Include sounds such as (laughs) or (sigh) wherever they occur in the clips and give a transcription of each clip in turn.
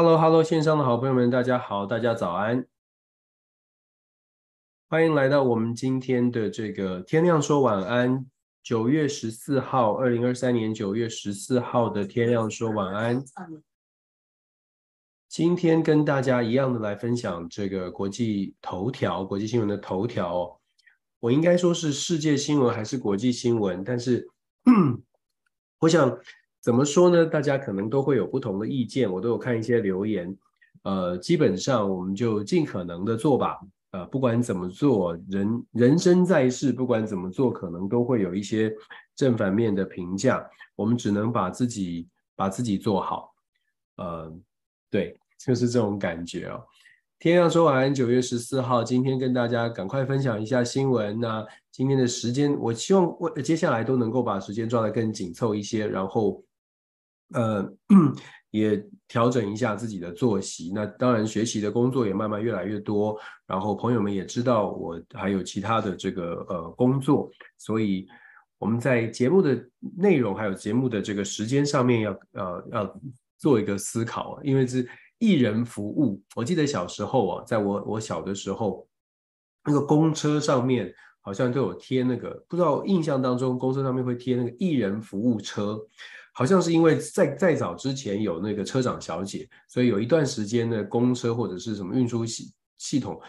Hello，Hello，线上的好朋友们，大家好，大家早安，欢迎来到我们今天的这个天亮说晚安。九月十四号，二零二三年九月十四号的天亮说晚安。今天跟大家一样的来分享这个国际头条、国际新闻的头条。我应该说是世界新闻还是国际新闻？但是，(clears throat) 我想。怎么说呢？大家可能都会有不同的意见，我都有看一些留言。呃，基本上我们就尽可能的做吧。呃，不管怎么做，人人生在世，不管怎么做，可能都会有一些正反面的评价。我们只能把自己把自己做好。呃，对，就是这种感觉哦。天亮说晚安，九月十四号，今天跟大家赶快分享一下新闻。那今天的时间，我希望我接下来都能够把时间抓得更紧凑一些，然后。呃，也调整一下自己的作息。那当然，学习的工作也慢慢越来越多。然后朋友们也知道我还有其他的这个呃工作，所以我们在节目的内容还有节目的这个时间上面要呃要做一个思考，因为是艺人服务。我记得小时候啊，在我我小的时候，那个公车上面好像都有贴那个，不知道印象当中公车上面会贴那个艺人服务车。好像是因为在在早之前有那个车长小姐，所以有一段时间的公车或者是什么运输系系统，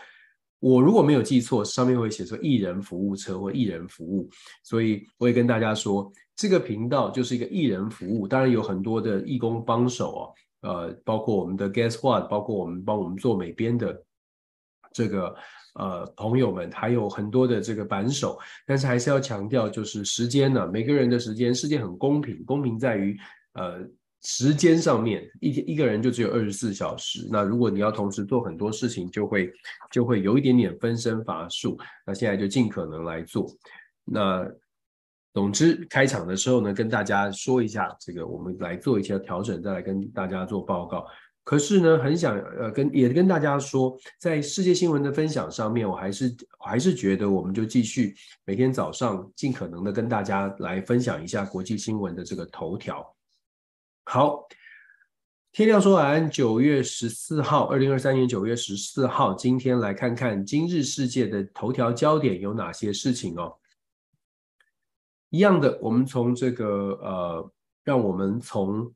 我如果没有记错，上面会写说艺人服务车或艺人服务，所以我也跟大家说，这个频道就是一个艺人服务，当然有很多的义工帮手哦，呃，包括我们的 Guess What，包括我们帮我们做美编的这个。呃，朋友们还有很多的这个扳手，但是还是要强调，就是时间呢，每个人的时间，世界很公平，公平在于呃时间上面，一天一个人就只有二十四小时。那如果你要同时做很多事情，就会就会有一点点分身乏术。那现在就尽可能来做。那总之开场的时候呢，跟大家说一下这个，我们来做一些调整，再来跟大家做报告。可是呢，很想呃跟也跟大家说，在世界新闻的分享上面，我还是我还是觉得，我们就继续每天早上尽可能的跟大家来分享一下国际新闻的这个头条。好，天亮说晚安，九月十四号，二零二三年九月十四号，今天来看看今日世界的头条焦点有哪些事情哦。一样的，我们从这个呃，让我们从。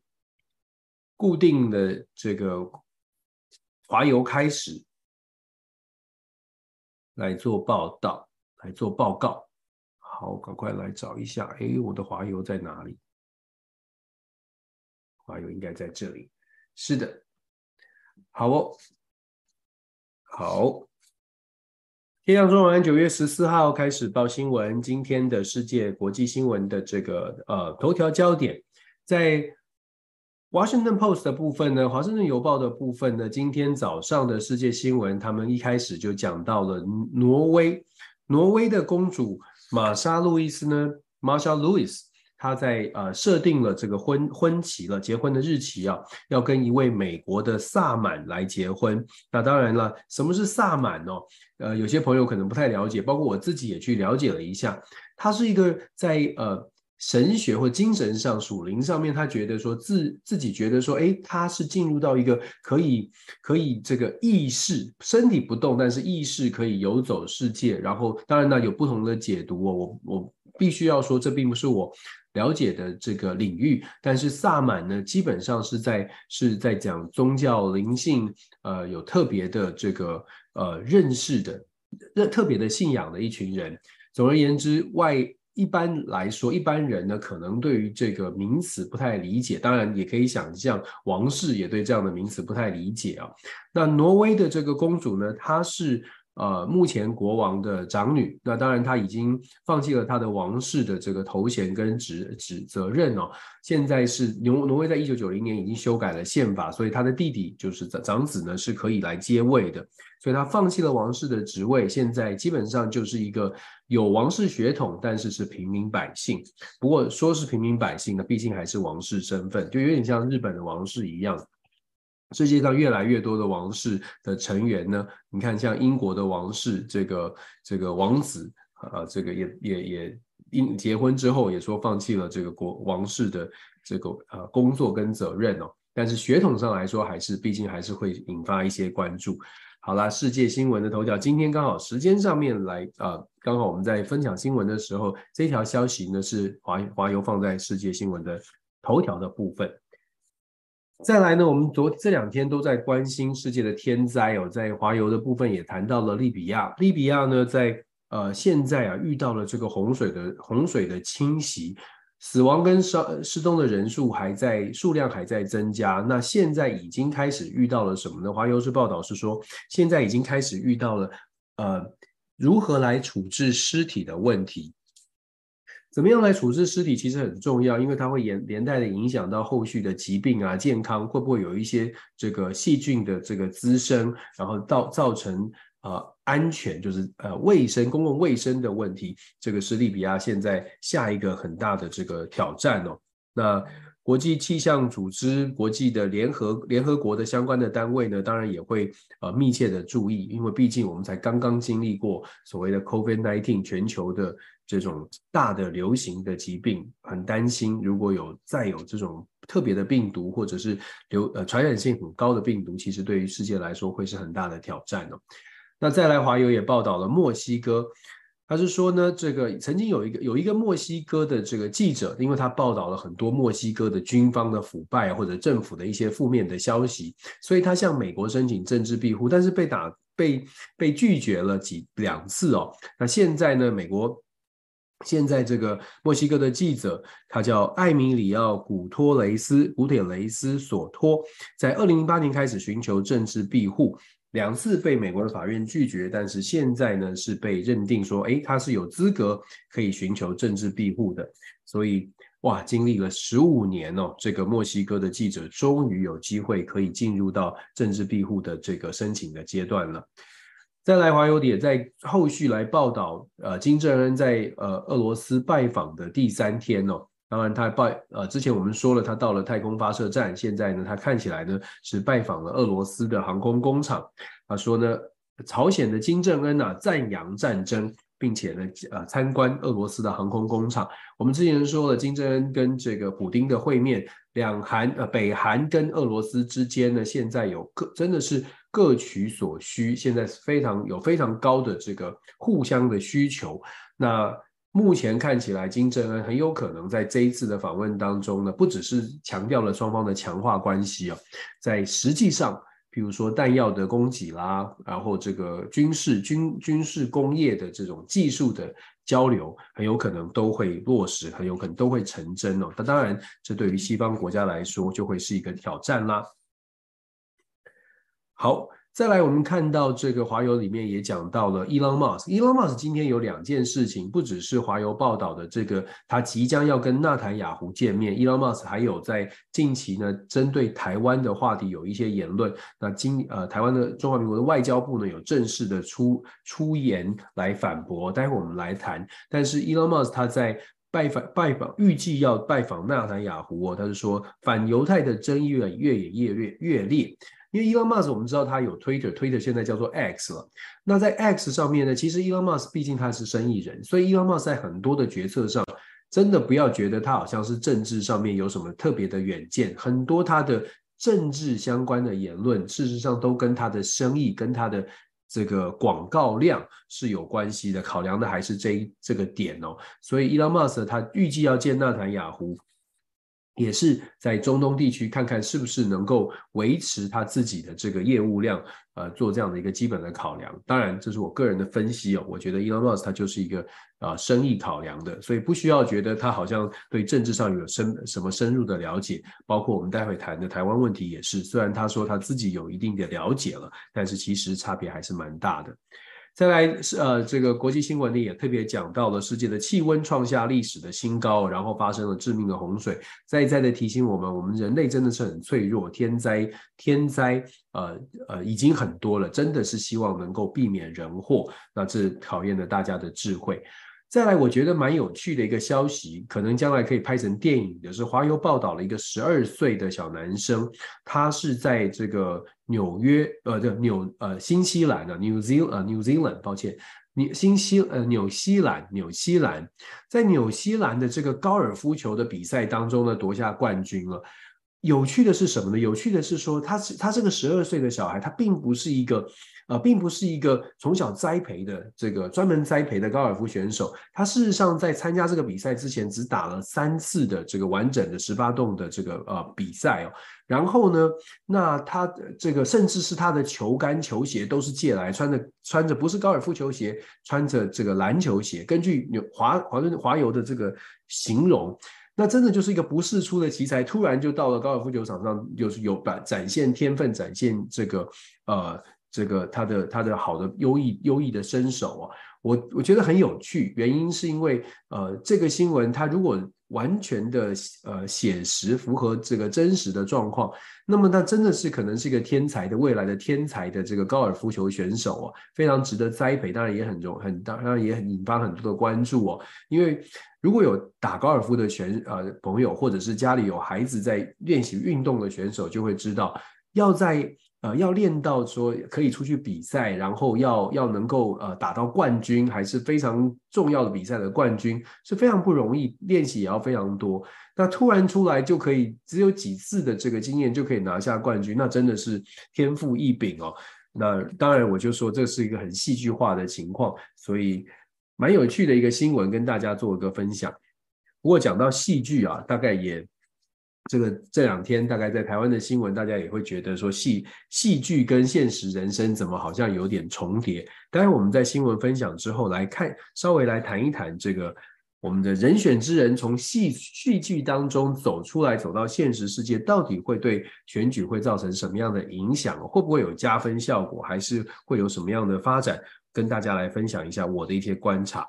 固定的这个华邮开始来做报道，来做报告。好，赶快来找一下，哎，我的华邮在哪里？华邮应该在这里。是的，好哦，好。天亮说晚安，九月十四号开始报新闻。今天的世界国际新闻的这个呃头条焦点在。Washington Post 的部分呢，华盛顿邮报的部分呢，今天早上的世界新闻，他们一开始就讲到了挪威，挪威的公主玛莎路易斯呢，Martha Louis，她在呃设定了这个婚婚期了，结婚的日期啊，要跟一位美国的萨满来结婚。那当然了，什么是萨满呢？呃，有些朋友可能不太了解，包括我自己也去了解了一下，他是一个在呃。神学或精神上、属灵上面，他觉得说自自己觉得说，哎，他是进入到一个可以可以这个意识，身体不动，但是意识可以游走世界。然后，当然呢，有不同的解读哦。我我必须要说，这并不是我了解的这个领域。但是萨满呢，基本上是在是在讲宗教灵性，呃，有特别的这个呃认识的、特别的信仰的一群人。总而言之，外。一般来说，一般人呢，可能对于这个名词不太理解，当然也可以想象，王室也对这样的名词不太理解啊。那挪威的这个公主呢，她是呃，目前国王的长女，那当然她已经放弃了她的王室的这个头衔跟职职责任哦。现在是挪挪威在一九九零年已经修改了宪法，所以他的弟弟就是长长子呢是可以来接位的，所以他放弃了王室的职位，现在基本上就是一个有王室血统，但是是平民百姓。不过说是平民百姓呢，毕竟还是王室身份，就有点像日本的王室一样。世界上越来越多的王室的成员呢，你看像英国的王室，这个这个王子，呃，这个也也也因结婚之后也说放弃了这个国王室的这个呃工作跟责任哦，但是血统上来说，还是毕竟还是会引发一些关注。好啦，世界新闻的头条，今天刚好时间上面来啊，刚好我们在分享新闻的时候，这条消息呢是华华邮放在世界新闻的头条的部分。再来呢，我们昨这两天都在关心世界的天灾哦，在华邮的部分也谈到了利比亚。利比亚呢，在呃现在啊遇到了这个洪水的洪水的侵袭，死亡跟伤失踪的人数还在数量还在增加。那现在已经开始遇到了什么呢？华邮是报道是说，现在已经开始遇到了呃如何来处置尸体的问题。怎么样来处置尸体其实很重要，因为它会连连带的影响到后续的疾病啊、健康，会不会有一些这个细菌的这个滋生，然后造造成啊安全，就是呃卫生、公共卫生的问题。这个是利比亚现在下一个很大的这个挑战哦。那国际气象组织、国际的联合联合国的相关的单位呢，当然也会呃密切的注意，因为毕竟我们才刚刚经历过所谓的 COVID-19 全球的。这种大的流行的疾病，很担心，如果有再有这种特别的病毒，或者是流呃传染性很高的病毒，其实对于世界来说会是很大的挑战哦。那再来，华邮也报道了墨西哥，他是说呢，这个曾经有一个有一个墨西哥的这个记者，因为他报道了很多墨西哥的军方的腐败或者政府的一些负面的消息，所以他向美国申请政治庇护，但是被打被被拒绝了几两次哦。那现在呢，美国。现在这个墨西哥的记者，他叫艾米里奥·古托雷斯·古铁雷斯索托，在二零零八年开始寻求政治庇护，两次被美国的法院拒绝，但是现在呢是被认定说，诶，他是有资格可以寻求政治庇护的。所以，哇，经历了十五年哦，这个墨西哥的记者终于有机会可以进入到政治庇护的这个申请的阶段了。再来，华邮也在后续来报道，呃，金正恩在呃俄罗斯拜访的第三天哦，当然他拜呃之前我们说了，他到了太空发射站，现在呢，他看起来呢是拜访了俄罗斯的航空工厂。他说呢，朝鲜的金正恩啊赞扬战争，并且呢呃参观俄罗斯的航空工厂。我们之前说了，金正恩跟这个普丁的会面，两韩呃北韩跟俄罗斯之间呢，现在有各真的是。各取所需，现在是非常有非常高的这个互相的需求。那目前看起来，金正恩很有可能在这一次的访问当中呢，不只是强调了双方的强化关系哦，在实际上，比如说弹药的供给啦，然后这个军事军军事工业的这种技术的交流，很有可能都会落实，很有可能都会成真哦。那当然，这对于西方国家来说，就会是一个挑战啦。好，再来，我们看到这个华邮里面也讲到了伊隆马斯克。伊隆马斯克今天有两件事情，不只是华邮报道的这个，他即将要跟纳坦雅胡见面。伊隆马斯克还有在近期呢，针对台湾的话题有一些言论。那今呃，台湾的中华民国的外交部呢，有正式的出出言来反驳。待会我们来谈。但是伊隆马斯克他在拜访拜访，预计要拜访纳坦雅胡哦，他是说反犹太的争议越越演越越越烈。因为 Elon Musk 我们知道他有 Twitter，Twitter 现在叫做 X 了。那在 X 上面呢，其实 Elon Musk 毕竟他是生意人，所以 Elon Musk 在很多的决策上，真的不要觉得他好像是政治上面有什么特别的远见。很多他的政治相关的言论，事实上都跟他的生意、跟他的这个广告量是有关系的。考量的还是这一这个点哦。所以 Elon Musk 他预计要见纳坦雅胡。也是在中东地区看看是不是能够维持他自己的这个业务量，呃，做这样的一个基本的考量。当然，这是我个人的分析哦。我觉得 Elon Musk 他就是一个啊、呃、生意考量的，所以不需要觉得他好像对政治上有深什么深入的了解。包括我们待会谈的台湾问题也是，虽然他说他自己有一定的了解了，但是其实差别还是蛮大的。再来是呃，这个国际新闻里也特别讲到了世界的气温创下历史的新高，然后发生了致命的洪水，再一再的提醒我们，我们人类真的是很脆弱，天灾天灾呃呃已经很多了，真的是希望能够避免人祸，那这考验了大家的智慧。再来，我觉得蛮有趣的一个消息，可能将来可以拍成电影的是，华邮报道了一个十二岁的小男生，他是在这个纽约，呃，的纽呃新西兰的 New Zealand，呃 New Zealand，抱歉，纽新西呃纽西兰，纽西兰，在纽西兰的这个高尔夫球的比赛当中呢，夺下冠军了。有趣的是什么呢？有趣的是说，他是他这个十二岁的小孩，他并不是一个。呃，并不是一个从小栽培的这个专门栽培的高尔夫选手，他事实上在参加这个比赛之前，只打了三次的这个完整的十八洞的这个呃比赛哦。然后呢，那他这个甚至是他的球杆、球鞋都是借来穿着，穿着不是高尔夫球鞋，穿着这个篮球鞋。根据华华顿华油的这个形容，那真的就是一个不世出的奇才，突然就到了高尔夫球场上，就是有把展现天分，展现这个呃。这个他的他的好的优异优异的身手啊，我我觉得很有趣。原因是因为呃，这个新闻它如果完全的呃写实，符合这个真实的状况，那么他真的是可能是一个天才的未来的天才的这个高尔夫球选手啊，非常值得栽培。当然也很容很当然也很引发很多的关注哦。因为如果有打高尔夫的选呃朋友，或者是家里有孩子在练习运动的选手，就会知道要在。呃，要练到说可以出去比赛，然后要要能够呃打到冠军，还是非常重要的比赛的冠军，是非常不容易，练习也要非常多。那突然出来就可以只有几次的这个经验就可以拿下冠军，那真的是天赋异禀哦。那当然我就说这是一个很戏剧化的情况，所以蛮有趣的一个新闻跟大家做一个分享。不过讲到戏剧啊，大概也。这个这两天大概在台湾的新闻，大家也会觉得说戏戏剧跟现实人生怎么好像有点重叠。当然，我们在新闻分享之后来看，稍微来谈一谈这个我们的人选之人从戏戏剧当中走出来，走到现实世界，到底会对选举会造成什么样的影响？会不会有加分效果？还是会有什么样的发展？跟大家来分享一下我的一些观察，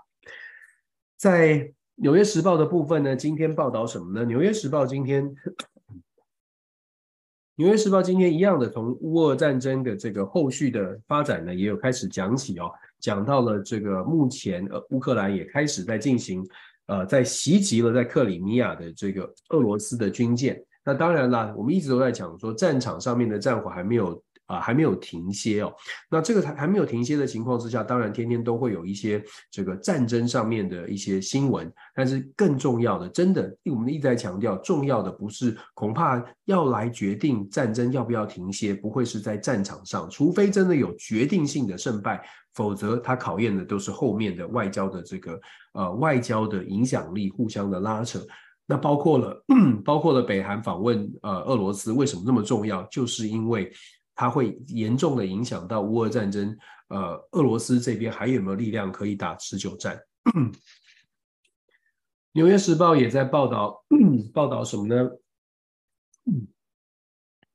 在。《纽约时报》的部分呢，今天报道什么呢？《纽约时报》今天，《纽约时报》今天一样的，从乌俄战争的这个后续的发展呢，也有开始讲起哦，讲到了这个目前呃，乌克兰也开始在进行呃，在袭击了在克里米亚的这个俄罗斯的军舰。那当然啦，我们一直都在讲说，战场上面的战火还没有。啊，还没有停歇哦。那这个还还没有停歇的情况之下，当然天天都会有一些这个战争上面的一些新闻。但是更重要的，真的，我们一直在强调，重要的不是恐怕要来决定战争要不要停歇，不会是在战场上，除非真的有决定性的胜败，否则它考验的都是后面的外交的这个呃外交的影响力，互相的拉扯。那包括了 (clears throat) 包括了北韩访问呃俄罗斯，为什么那么重要？就是因为。它会严重的影响到乌俄战争，呃，俄罗斯这边还有没有力量可以打持久战？纽约时报也在报道，(clears throat) 报道什么呢？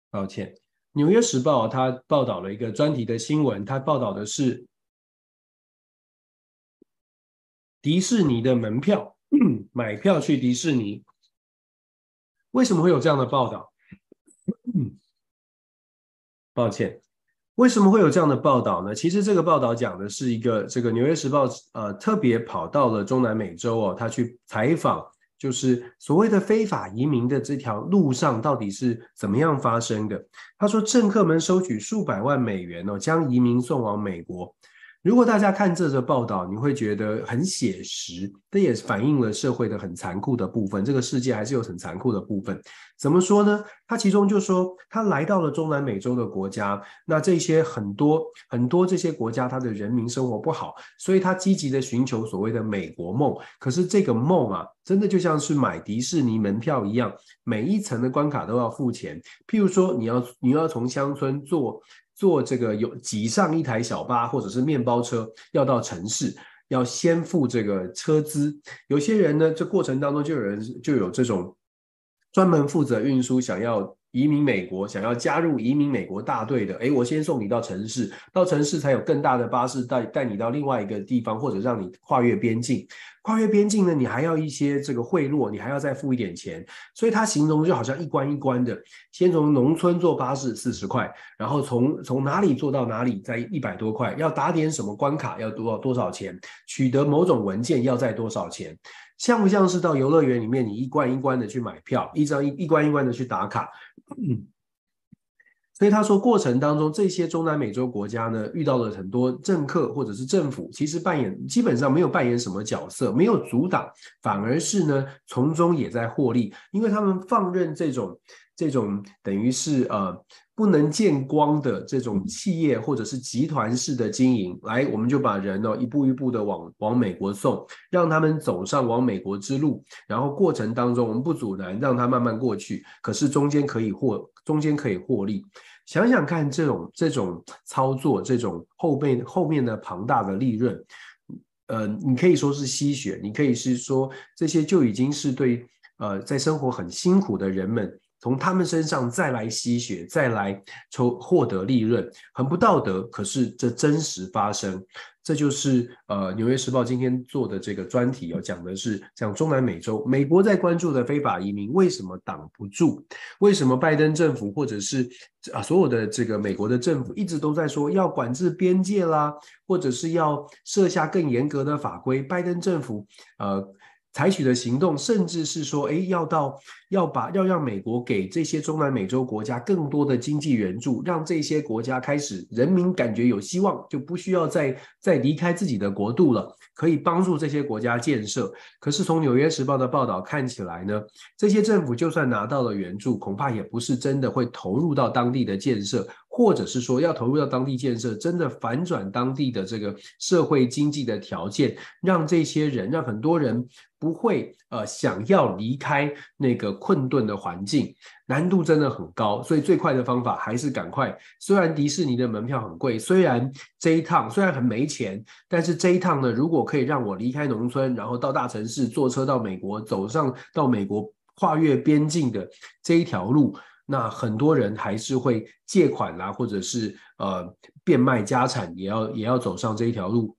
抱歉，纽约时报它报道了一个专题的新闻，它报道的是迪士尼的门票，(clears throat) 买票去迪士尼，为什么会有这样的报道？抱歉，为什么会有这样的报道呢？其实这个报道讲的是一个这个《纽约时报》呃特别跑到了中南美洲哦，他去采访，就是所谓的非法移民的这条路上到底是怎么样发生的。他说，政客们收取数百万美元哦，将移民送往美国。如果大家看这则报道，你会觉得很写实，这也反映了社会的很残酷的部分。这个世界还是有很残酷的部分。怎么说呢？他其中就说，他来到了中南美洲的国家，那这些很多很多这些国家，他的人民生活不好，所以他积极的寻求所谓的美国梦。可是这个梦啊，真的就像是买迪士尼门票一样，每一层的关卡都要付钱。譬如说，你要你要从乡村坐。坐这个有挤上一台小巴或者是面包车，要到城市，要先付这个车资。有些人呢，这过程当中就有人就有这种专门负责运输，想要移民美国，想要加入移民美国大队的，诶，我先送你到城市，到城市才有更大的巴士带带你到另外一个地方，或者让你跨越边境。跨越边境呢，你还要一些这个贿赂，你还要再付一点钱。所以他形容就好像一关一关的，先从农村坐巴士四十块，然后从从哪里坐到哪里再一百多块，要打点什么关卡要多少多少钱，取得某种文件要再多少钱。像不像是到游乐园里面，你一关一关的去买票，一张一一关一关的去打卡？嗯，所以他说，过程当中这些中南美洲国家呢，遇到了很多政客或者是政府，其实扮演基本上没有扮演什么角色，没有阻挡，反而是呢从中也在获利，因为他们放任这种这种等于是呃。不能见光的这种企业或者是集团式的经营，来，我们就把人哦一步一步的往往美国送，让他们走上往美国之路。然后过程当中，我们不阻拦，让他慢慢过去。可是中间可以获，中间可以获利。想想看，这种这种操作，这种后背后面的庞大的利润，呃，你可以说是吸血，你可以是说这些就已经是对呃在生活很辛苦的人们。从他们身上再来吸血，再来抽获得利润，很不道德。可是这真实发生，这就是呃《纽约时报》今天做的这个专题哦，讲的是讲中南美洲，美国在关注的非法移民为什么挡不住？为什么拜登政府或者是啊所有的这个美国的政府一直都在说要管制边界啦，或者是要设下更严格的法规？拜登政府呃。采取的行动，甚至是说，诶，要到要把要让美国给这些中南美洲国家更多的经济援助，让这些国家开始人民感觉有希望，就不需要再再离开自己的国度了，可以帮助这些国家建设。可是从《纽约时报》的报道看起来呢，这些政府就算拿到了援助，恐怕也不是真的会投入到当地的建设。或者是说要投入到当地建设，真的反转当地的这个社会经济的条件，让这些人，让很多人不会呃想要离开那个困顿的环境，难度真的很高。所以最快的方法还是赶快。虽然迪士尼的门票很贵，虽然这一趟虽然很没钱，但是这一趟呢，如果可以让我离开农村，然后到大城市，坐车到美国，走上到美国跨越边境的这一条路。那很多人还是会借款啦，或者是呃变卖家产，也要也要走上这一条路，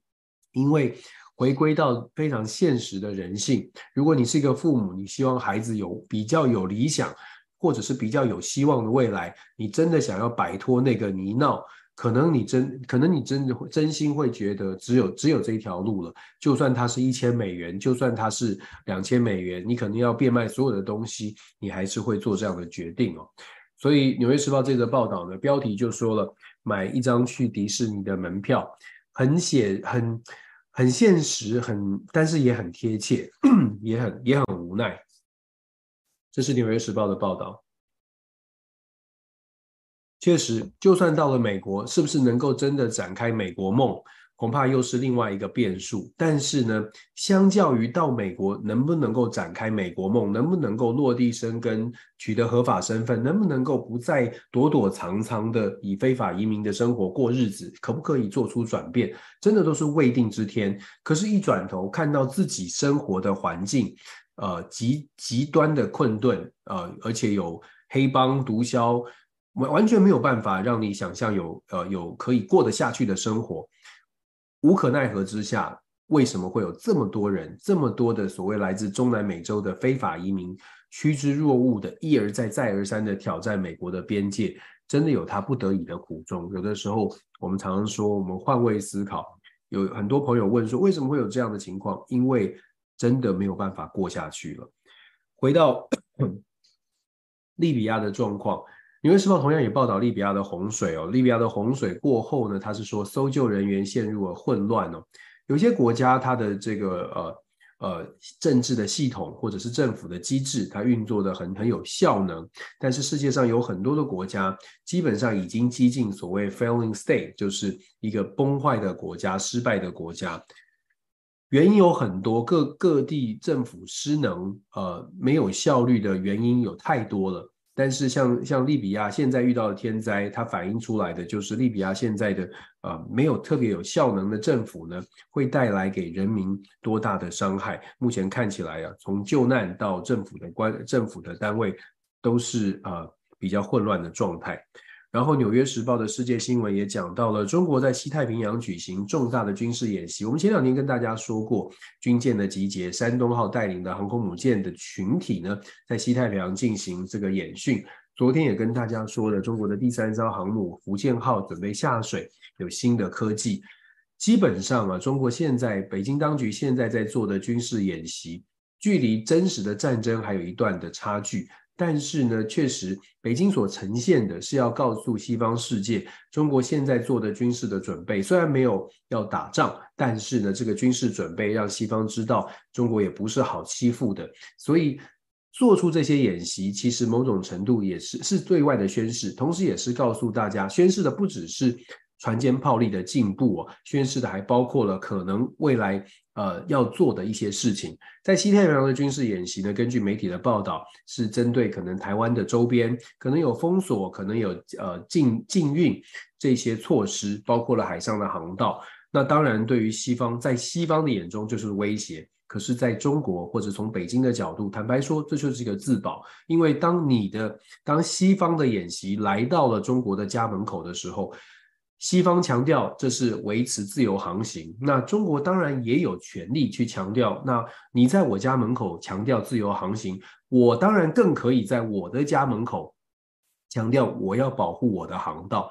因为回归到非常现实的人性。如果你是一个父母，你希望孩子有比较有理想，或者是比较有希望的未来，你真的想要摆脱那个泥淖。可能你真，可能你真的会真心会觉得只有只有这一条路了。就算它是一千美元，就算它是两千美元，你可能要变卖所有的东西，你还是会做这样的决定哦。所以《纽约时报》这则报道呢，标题就说了：买一张去迪士尼的门票，很写很很现实，很但是也很贴切，(clears throat) 也很也很无奈。这是《纽约时报》的报道。确实，就算到了美国，是不是能够真的展开美国梦，恐怕又是另外一个变数。但是呢，相较于到美国能不能够展开美国梦，能不能够落地生根，取得合法身份，能不能够不再躲躲藏藏的以非法移民的生活过日子，可不可以做出转变，真的都是未定之天。可是，一转头看到自己生活的环境，呃，极极端的困顿，呃，而且有黑帮毒枭。完完全没有办法让你想象有呃有可以过得下去的生活，无可奈何之下，为什么会有这么多人，这么多的所谓来自中南美洲的非法移民趋之若鹜的，一而再再而三的挑战美国的边界，真的有他不得已的苦衷。有的时候我们常常说，我们换位思考，有很多朋友问说，为什么会有这样的情况？因为真的没有办法过下去了。回到 (coughs) 利比亚的状况。《纽约时报》同样也报道利比亚的洪水哦，利比亚的洪水过后呢，他是说搜救人员陷入了混乱哦。有些国家它的这个呃呃政治的系统或者是政府的机制，它运作的很很有效能，但是世界上有很多的国家基本上已经几近所谓 failing state，就是一个崩坏的国家、失败的国家。原因有很多，各各地政府失能呃没有效率的原因有太多了。但是像像利比亚现在遇到的天灾，它反映出来的就是利比亚现在的呃没有特别有效能的政府呢，会带来给人民多大的伤害？目前看起来啊，从救难到政府的官政府的单位都是呃比较混乱的状态。然后，《纽约时报》的世界新闻也讲到了中国在西太平洋举行重大的军事演习。我们前两天跟大家说过，军舰的集结，山东号带领的航空母舰的群体呢，在西太平洋进行这个演训。昨天也跟大家说了，中国的第三艘航母福建号准备下水，有新的科技。基本上啊，中国现在北京当局现在在做的军事演习，距离真实的战争还有一段的差距。但是呢，确实，北京所呈现的是要告诉西方世界，中国现在做的军事的准备，虽然没有要打仗，但是呢，这个军事准备让西方知道，中国也不是好欺负的。所以做出这些演习，其实某种程度也是是对外的宣示，同时也是告诉大家，宣示的不只是船坚炮利的进步哦，宣示的还包括了可能未来。呃，要做的一些事情，在西太平洋的军事演习呢，根据媒体的报道，是针对可能台湾的周边可能有封锁，可能有呃禁禁运这些措施，包括了海上的航道。那当然，对于西方，在西方的眼中就是威胁，可是在中国或者从北京的角度，坦白说，这就是一个自保，因为当你的当西方的演习来到了中国的家门口的时候。西方强调这是维持自由航行，那中国当然也有权利去强调。那你在我家门口强调自由航行，我当然更可以在我的家门口强调我要保护我的航道。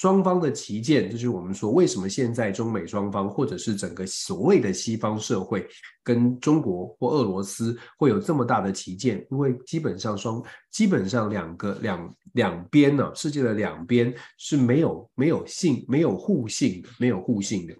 双方的旗舰，就是我们说为什么现在中美双方，或者是整个所谓的西方社会，跟中国或俄罗斯会有这么大的旗舰，因为基本上双基本上两个两两边呢，世界的两边是没有没有信没有互信的，没有互信的。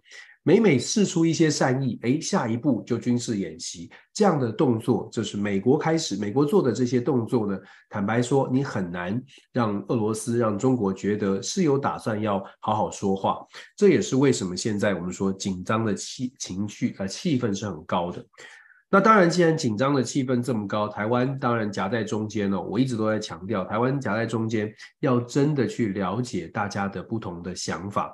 每每试出一些善意，诶，下一步就军事演习这样的动作，就是美国开始，美国做的这些动作呢，坦白说，你很难让俄罗斯、让中国觉得是有打算要好好说话。这也是为什么现在我们说紧张的气情绪呃气氛是很高的。那当然，既然紧张的气氛这么高，台湾当然夹在中间哦。我一直都在强调，台湾夹在中间，要真的去了解大家的不同的想法。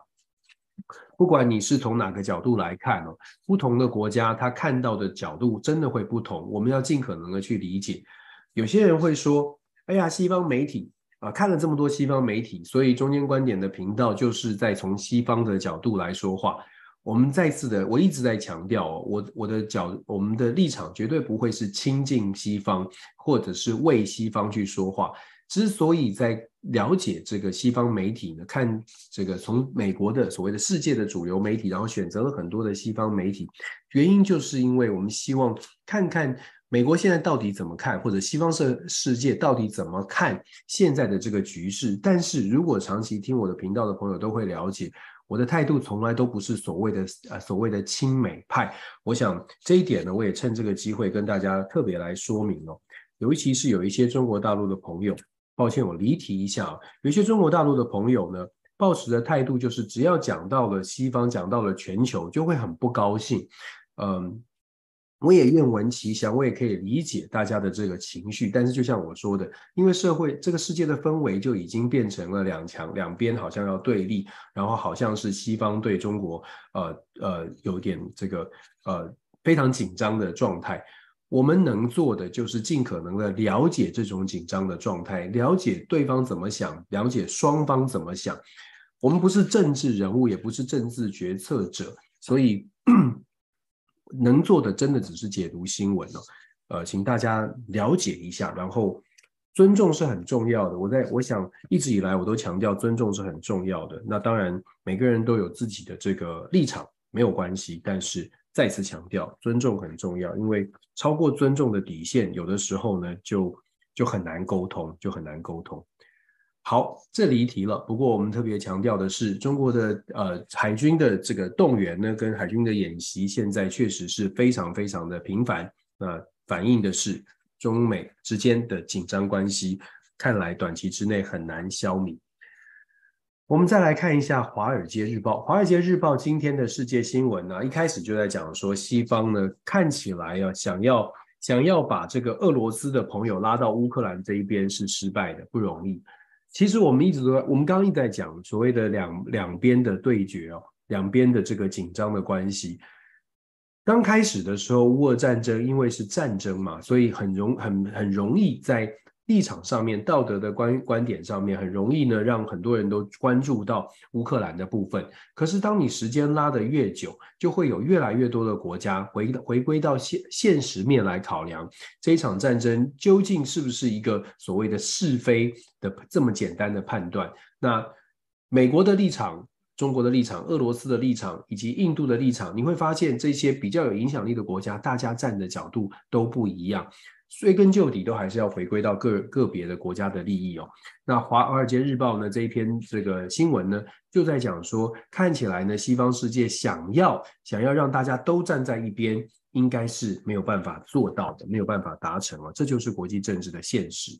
不管你是从哪个角度来看哦，不同的国家他看到的角度真的会不同。我们要尽可能的去理解。有些人会说：“哎呀，西方媒体啊，看了这么多西方媒体，所以中间观点的频道就是在从西方的角度来说话。”我们再次的，我一直在强调哦，我我的角，我们的立场绝对不会是亲近西方，或者是为西方去说话。之所以在了解这个西方媒体呢，看这个从美国的所谓的世界的主流媒体，然后选择了很多的西方媒体，原因就是因为我们希望看看美国现在到底怎么看，或者西方世世界到底怎么看现在的这个局势。但是如果长期听我的频道的朋友都会了解，我的态度从来都不是所谓的呃所谓的亲美派。我想这一点呢，我也趁这个机会跟大家特别来说明哦，尤其是有一些中国大陆的朋友。抱歉，我离题一下啊。有些中国大陆的朋友呢，抱持的态度就是，只要讲到了西方，讲到了全球，就会很不高兴。嗯，我也愿闻其详，我也可以理解大家的这个情绪。但是，就像我说的，因为社会这个世界的氛围就已经变成了两强，两边好像要对立，然后好像是西方对中国，呃呃，有点这个呃非常紧张的状态。我们能做的就是尽可能的了解这种紧张的状态，了解对方怎么想，了解双方怎么想。我们不是政治人物，也不是政治决策者，所以 (clears throat) 能做的真的只是解读新闻哦。呃，请大家了解一下，然后尊重是很重要的。我在我想一直以来我都强调尊重是很重要的。那当然每个人都有自己的这个立场，没有关系，但是。再次强调，尊重很重要，因为超过尊重的底线，有的时候呢，就就很难沟通，就很难沟通。好，这离题了。不过我们特别强调的是，中国的呃海军的这个动员呢，跟海军的演习，现在确实是非常非常的频繁。那、呃、反映的是中美之间的紧张关系，看来短期之内很难消弭。我们再来看一下《华尔街日报》。《华尔街日报》今天的世界新闻呢，一开始就在讲说，西方呢看起来啊，想要想要把这个俄罗斯的朋友拉到乌克兰这一边是失败的，不容易。其实我们一直都，我们刚刚一直在讲所谓的两两边的对决哦，两边的这个紧张的关系。刚开始的时候，乌俄战争因为是战争嘛，所以很容很很容易在立场上面、道德的观观点上面，很容易呢让很多人都关注到乌克兰的部分。可是当你时间拉得越久，就会有越来越多的国家回回归到现现实面来考量这一场战争究竟是不是一个所谓的是非的这么简单的判断。那美国的立场。中国的立场、俄罗斯的立场以及印度的立场，你会发现这些比较有影响力的国家，大家站的角度都不一样。追根究底，都还是要回归到个个别的国家的利益哦。那华华尔街日报呢，这一篇这个新闻呢，就在讲说，看起来呢，西方世界想要想要让大家都站在一边，应该是没有办法做到的，没有办法达成哦。这就是国际政治的现实。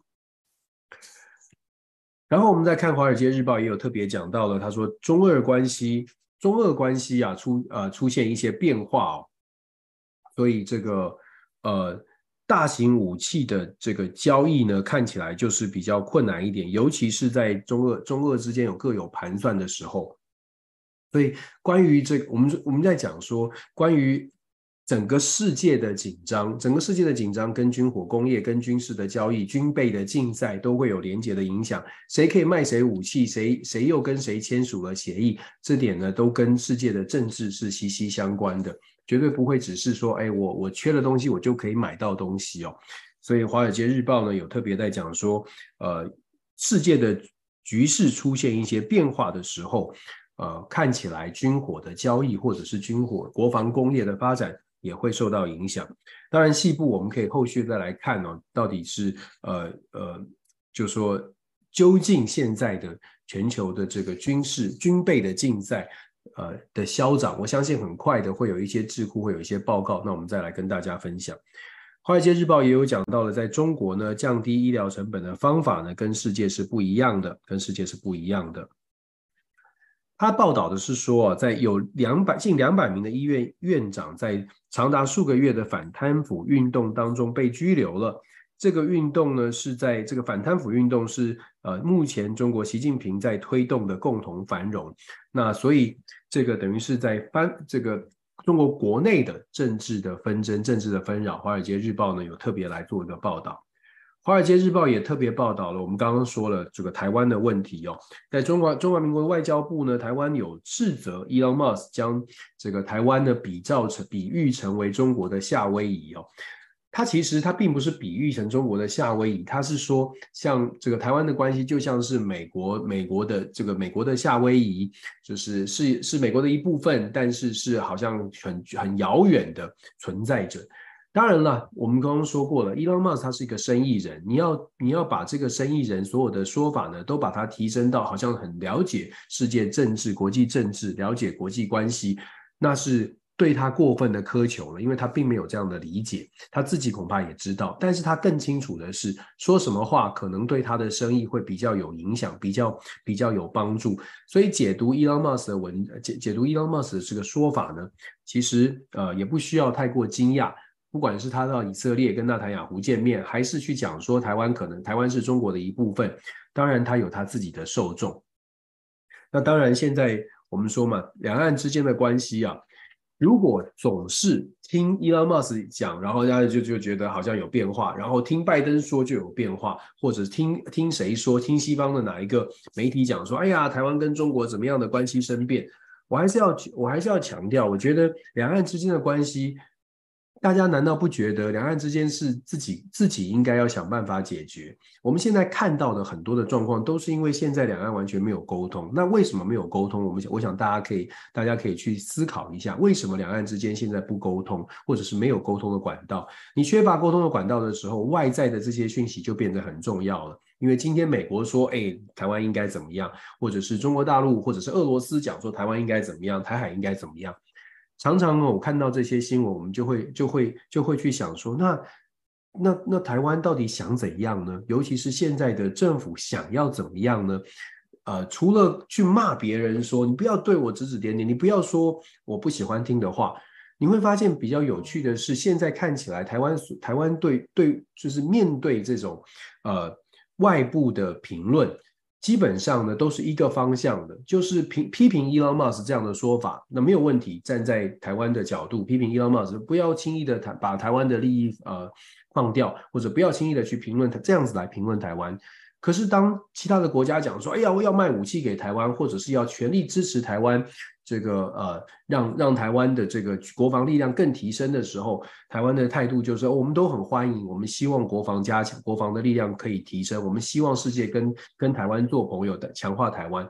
然后我们再看《华尔街日报》，也有特别讲到了，他说中俄关系，中俄关系啊出呃出现一些变化哦，所以这个呃大型武器的这个交易呢，看起来就是比较困难一点，尤其是在中俄中俄之间有各有盘算的时候。所以关于这个，我们我们在讲说关于。整个世界的紧张，整个世界的紧张跟军火工业、跟军事的交易、军备的竞赛都会有连结的影响。谁可以卖谁武器，谁谁又跟谁签署了协议，这点呢都跟世界的政治是息息相关的，绝对不会只是说，哎，我我缺了东西，我就可以买到东西哦。所以《华尔街日报》呢有特别在讲说，呃，世界的局势出现一些变化的时候，呃，看起来军火的交易或者是军火国防工业的发展。也会受到影响。当然，细部我们可以后续再来看哦，到底是呃呃，就说究竟现在的全球的这个军事军备的竞赛呃的消长，我相信很快的会有一些智库会有一些报告，那我们再来跟大家分享。华尔街日报也有讲到了，在中国呢，降低医疗成本的方法呢，跟世界是不一样的，跟世界是不一样的。他报道的是说，在有两百近两百名的医院院长在长达数个月的反贪腐运动当中被拘留了。这个运动呢，是在这个反贪腐运动是呃目前中国习近平在推动的共同繁荣。那所以这个等于是在翻这个中国国内的政治的纷争、政治的纷扰。华尔街日报呢有特别来做一个报道。华尔街日报也特别报道了，我们刚刚说了这个台湾的问题哦，在中国中华民国的外交部呢，台湾有斥责 Elon Musk 将这个台湾呢比照成比喻成为中国的夏威夷哦，他其实他并不是比喻成中国的夏威夷，他是说像这个台湾的关系就像是美国美国的这个美国的夏威夷，就是是是美国的一部分，但是是好像很很遥远的存在着。当然了，我们刚刚说过了，Elon Musk 他是一个生意人，你要你要把这个生意人所有的说法呢，都把它提升到好像很了解世界政治、国际政治，了解国际关系，那是对他过分的苛求了，因为他并没有这样的理解，他自己恐怕也知道，但是他更清楚的是，说什么话可能对他的生意会比较有影响，比较比较有帮助，所以解读 Elon Musk 的文解解读 Elon Musk 的这个说法呢，其实呃也不需要太过惊讶。不管是他到以色列跟纳坦雅胡见面，还是去讲说台湾可能台湾是中国的一部分，当然他有他自己的受众。那当然现在我们说嘛，两岸之间的关系啊，如果总是听伊隆马斯讲，然后大家就就觉得好像有变化，然后听拜登说就有变化，或者听听谁说，听西方的哪一个媒体讲说，哎呀，台湾跟中国怎么样的关系生变，我还是要我还是要强调，我觉得两岸之间的关系。大家难道不觉得两岸之间是自己自己应该要想办法解决？我们现在看到的很多的状况，都是因为现在两岸完全没有沟通。那为什么没有沟通？我们想，我想大家可以大家可以去思考一下，为什么两岸之间现在不沟通，或者是没有沟通的管道？你缺乏沟通的管道的时候，外在的这些讯息就变得很重要了。因为今天美国说，哎，台湾应该怎么样，或者是中国大陆，或者是俄罗斯讲说台湾应该怎么样，台海应该怎么样。常常呢我看到这些新闻，我们就会就会就会去想说，那那那台湾到底想怎样呢？尤其是现在的政府想要怎么样呢？呃，除了去骂别人说你不要对我指指点点，你不要说我不喜欢听的话，你会发现比较有趣的是，现在看起来台湾台湾对对就是面对这种呃外部的评论。基本上呢，都是一个方向的，就是评批评 Elon Musk 这样的说法，那没有问题。站在台湾的角度批评 Elon Musk，不要轻易的谈把台湾的利益呃放掉，或者不要轻易的去评论他，这样子来评论台湾。可是当其他的国家讲说，哎呀，我要卖武器给台湾，或者是要全力支持台湾，这个呃，让让台湾的这个国防力量更提升的时候，台湾的态度就是，我们都很欢迎，我们希望国防加强，国防的力量可以提升，我们希望世界跟跟台湾做朋友的，强化台湾。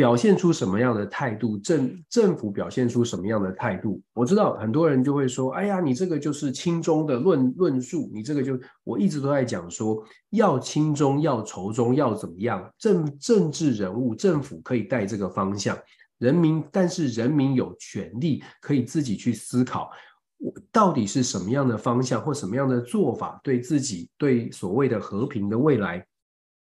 表现出什么样的态度？政政府表现出什么样的态度？我知道很多人就会说：“哎呀，你这个就是亲中的论论述，你这个就我一直都在讲说，要亲中，要仇中，要怎么样？政政治人物、政府可以带这个方向，人民，但是人民有权利可以自己去思考，我到底是什么样的方向或什么样的做法，对自己对所谓的和平的未来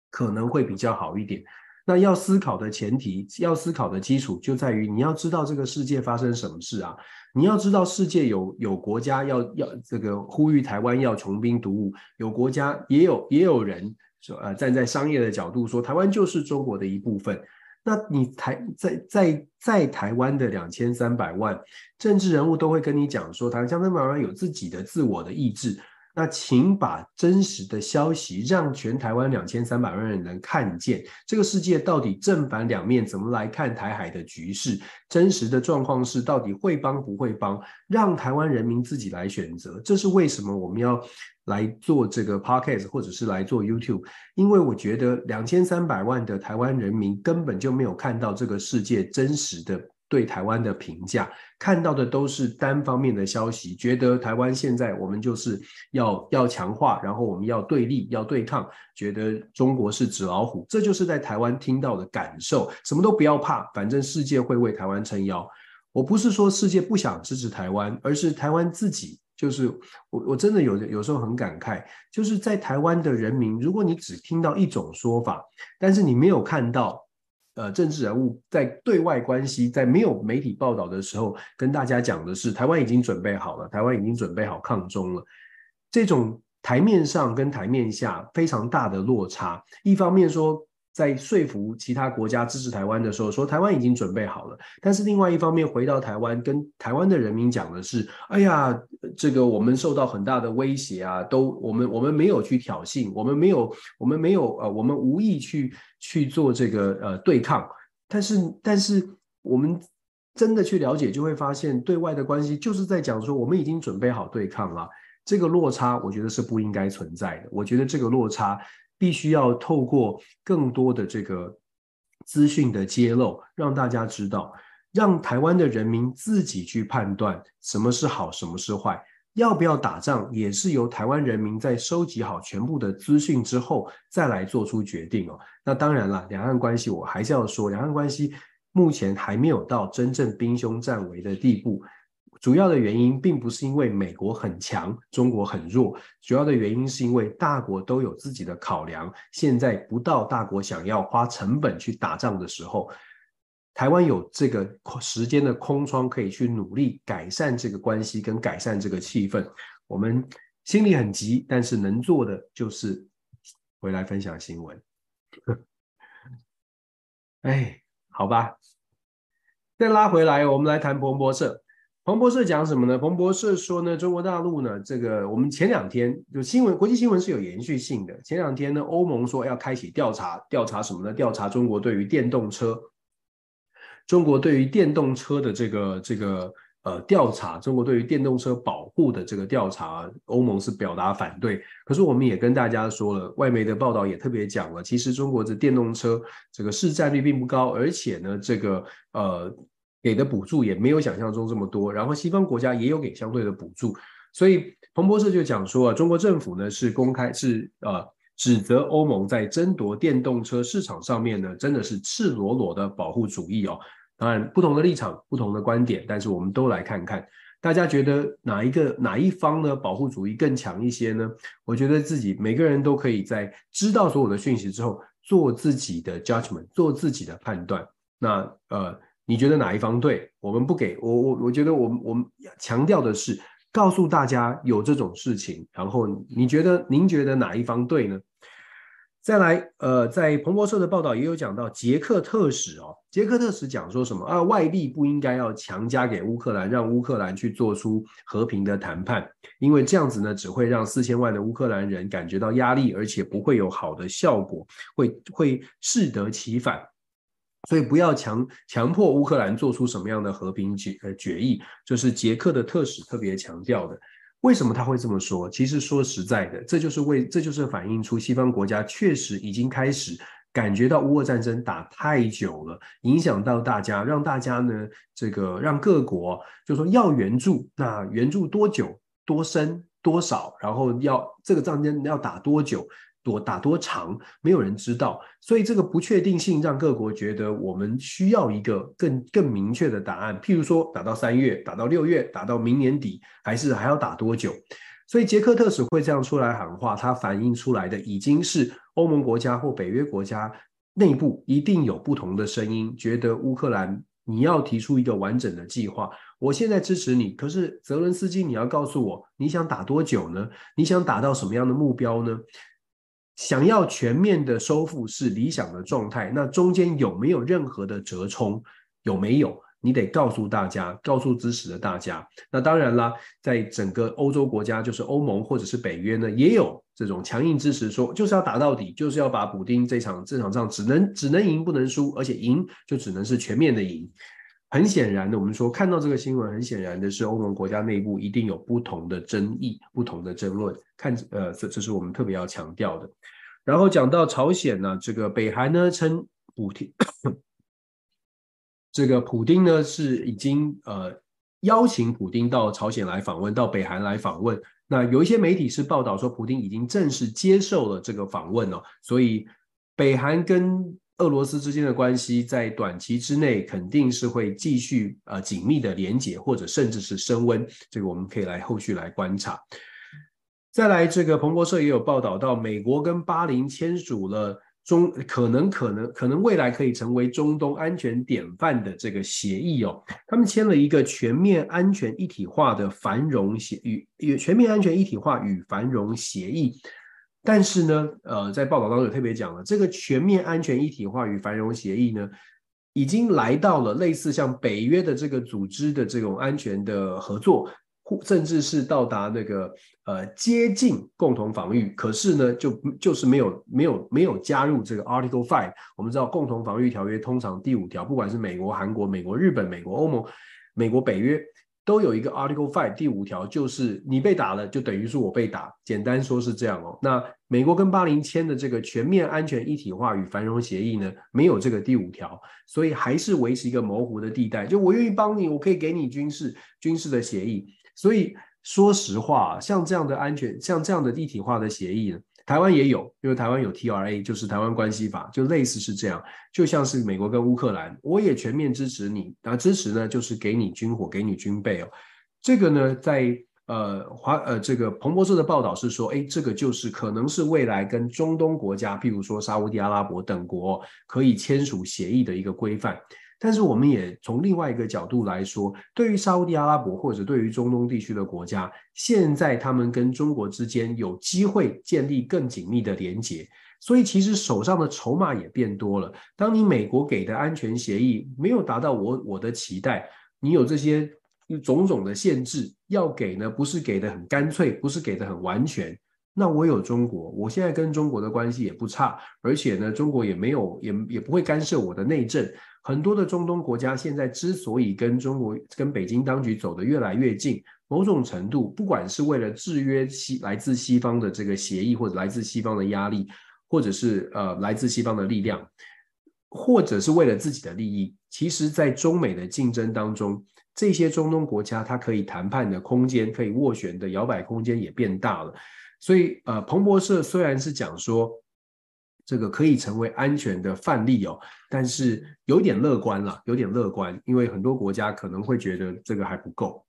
可能会比较好一点。”那要思考的前提，要思考的基础就在于你要知道这个世界发生什么事啊！你要知道世界有有国家要要这个呼吁台湾要穷兵黩武，有国家也有也有人说呃站在商业的角度说台湾就是中国的一部分。那你台在在在台湾的两千三百万政治人物都会跟你讲说，台湾将来慢慢有自己的自我的意志。那请把真实的消息让全台湾两千三百万人能看见，这个世界到底正反两面怎么来看台海的局势，真实的状况是到底会帮不会帮，让台湾人民自己来选择。这是为什么我们要来做这个 podcast 或者是来做 YouTube，因为我觉得两千三百万的台湾人民根本就没有看到这个世界真实的。对台湾的评价，看到的都是单方面的消息，觉得台湾现在我们就是要要强化，然后我们要对立，要对抗，觉得中国是纸老虎，这就是在台湾听到的感受。什么都不要怕，反正世界会为台湾撑腰。我不是说世界不想支持台湾，而是台湾自己就是我，我真的有有时候很感慨，就是在台湾的人民，如果你只听到一种说法，但是你没有看到。呃，政治人物在对外关系，在没有媒体报道的时候，跟大家讲的是台湾已经准备好了，台湾已经准备好抗中了。这种台面上跟台面下非常大的落差，一方面说。在说服其他国家支持台湾的时候，说台湾已经准备好了。但是另外一方面，回到台湾跟台湾的人民讲的是：哎呀，这个我们受到很大的威胁啊，都我们我们没有去挑衅，我们没有我们没有呃，我们无意去去做这个呃对抗。但是但是我们真的去了解，就会发现对外的关系就是在讲说，我们已经准备好对抗了。这个落差，我觉得是不应该存在的。我觉得这个落差。必须要透过更多的这个资讯的揭露，让大家知道，让台湾的人民自己去判断什么是好，什么是坏，要不要打仗，也是由台湾人民在收集好全部的资讯之后再来做出决定哦。那当然了，两岸关系我还是要说，两岸关系目前还没有到真正兵凶战危的地步。主要的原因并不是因为美国很强，中国很弱，主要的原因是因为大国都有自己的考量。现在不到大国想要花成本去打仗的时候，台湾有这个时间的空窗可以去努力改善这个关系跟改善这个气氛。我们心里很急，但是能做的就是回来分享新闻。(laughs) 哎，好吧，再拉回来，我们来谈彭博社。彭博社讲什么呢？彭博社说呢，中国大陆呢，这个我们前两天就新闻，国际新闻是有延续性的。前两天呢，欧盟说要开启调查，调查什么呢？调查中国对于电动车，中国对于电动车的这个这个呃调查，中国对于电动车保护的这个调查，欧盟是表达反对。可是我们也跟大家说了，外媒的报道也特别讲了，其实中国的电动车这个市占率并不高，而且呢，这个呃。给的补助也没有想象中这么多，然后西方国家也有给相对的补助，所以彭博社就讲说啊，中国政府呢是公开是呃指责欧盟在争夺电动车市场上面呢真的是赤裸裸的保护主义哦。当然不同的立场、不同的观点，但是我们都来看看，大家觉得哪一个哪一方呢保护主义更强一些呢？我觉得自己每个人都可以在知道所有的讯息之后做自己的 judgment，做自己的判断。那呃。你觉得哪一方对？我们不给我我我觉得我们我们强调的是告诉大家有这种事情，然后你觉得您觉得哪一方对呢？再来，呃，在彭博社的报道也有讲到捷克特使哦，捷克特使讲说什么啊？外力不应该要强加给乌克兰，让乌克兰去做出和平的谈判，因为这样子呢，只会让四千万的乌克兰人感觉到压力，而且不会有好的效果，会会适得其反。所以不要强强迫乌克兰做出什么样的和平决呃决议，就是捷克的特使特别强调的。为什么他会这么说？其实说实在的，这就是为这就是反映出西方国家确实已经开始感觉到乌俄战争打太久了，影响到大家，让大家呢这个让各国就说要援助，那援助多久、多深、多少，然后要这个战争要打多久。多打多长，没有人知道，所以这个不确定性让各国觉得我们需要一个更更明确的答案。譬如说，打到三月，打到六月，打到明年底，还是还要打多久？所以捷克特使会这样出来喊话，它反映出来的已经是欧盟国家或北约国家内部一定有不同的声音，觉得乌克兰你要提出一个完整的计划，我现在支持你，可是泽伦斯基你要告诉我你想打多久呢？你想打到什么样的目标呢？想要全面的收复是理想的状态，那中间有没有任何的折冲？有没有？你得告诉大家，告诉支持的大家。那当然啦，在整个欧洲国家，就是欧盟或者是北约呢，也有这种强硬支持说，就是要打到底，就是要把普丁这场这场仗只能只能赢不能输，而且赢就只能是全面的赢。很显然的，我们说看到这个新闻，很显然的是欧盟国家内部一定有不同的争议、不同的争论。看，呃，这这是我们特别要强调的。然后讲到朝鲜呢，这个北韩呢称普丁，这个普丁呢是已经呃邀请普丁到朝鲜来访问，到北韩来访问。那有一些媒体是报道说，普丁已经正式接受了这个访问哦，所以北韩跟俄罗斯之间的关系在短期之内肯定是会继续呃紧密的连结，或者甚至是升温，这个我们可以来后续来观察。再来，这个彭博社也有报道到，美国跟巴林签署了中可能可能可能未来可以成为中东安全典范的这个协议哦，他们签了一个全面安全一体化的繁荣协与与全面安全一体化与繁荣协议。但是呢，呃，在报道当中有特别讲了，这个全面安全一体化与繁荣协议呢，已经来到了类似像北约的这个组织的这种安全的合作，甚至是到达那个呃接近共同防御。可是呢，就就是没有没有没有加入这个 Article Five。我们知道共同防御条约通常第五条，不管是美国、韩国、美国、日本、美国、欧盟、美国、北约。都有一个 Article Five 第五条，就是你被打了，就等于是我被打。简单说是这样哦。那美国跟巴林签的这个全面安全一体化与繁荣协议呢，没有这个第五条，所以还是维持一个模糊的地带。就我愿意帮你，我可以给你军事军事的协议。所以说实话，像这样的安全，像这样的一体化的协议呢。台湾也有，因为台湾有 TRA，就是台湾关系法，就类似是这样，就像是美国跟乌克兰，我也全面支持你，那支持呢就是给你军火，给你军备哦。这个呢，在呃华呃这个彭博社的报道是说，哎，这个就是可能是未来跟中东国家，譬如说沙乌地阿拉伯等国可以签署协议的一个规范。但是我们也从另外一个角度来说，对于沙乌地阿拉伯或者对于中东地区的国家，现在他们跟中国之间有机会建立更紧密的连结，所以其实手上的筹码也变多了。当你美国给的安全协议没有达到我我的期待，你有这些种种的限制，要给呢不是给的很干脆，不是给的很完全。那我有中国，我现在跟中国的关系也不差，而且呢，中国也没有也也不会干涉我的内政。很多的中东国家现在之所以跟中国、跟北京当局走得越来越近，某种程度，不管是为了制约西来自西方的这个协议，或者来自西方的压力，或者是呃来自西方的力量，或者是为了自己的利益，其实，在中美的竞争当中，这些中东国家它可以谈判的空间、可以斡旋的摇摆空间也变大了。所以，呃，彭博社虽然是讲说。这个可以成为安全的范例哦，但是有点乐观了，有点乐观，因为很多国家可能会觉得这个还不够。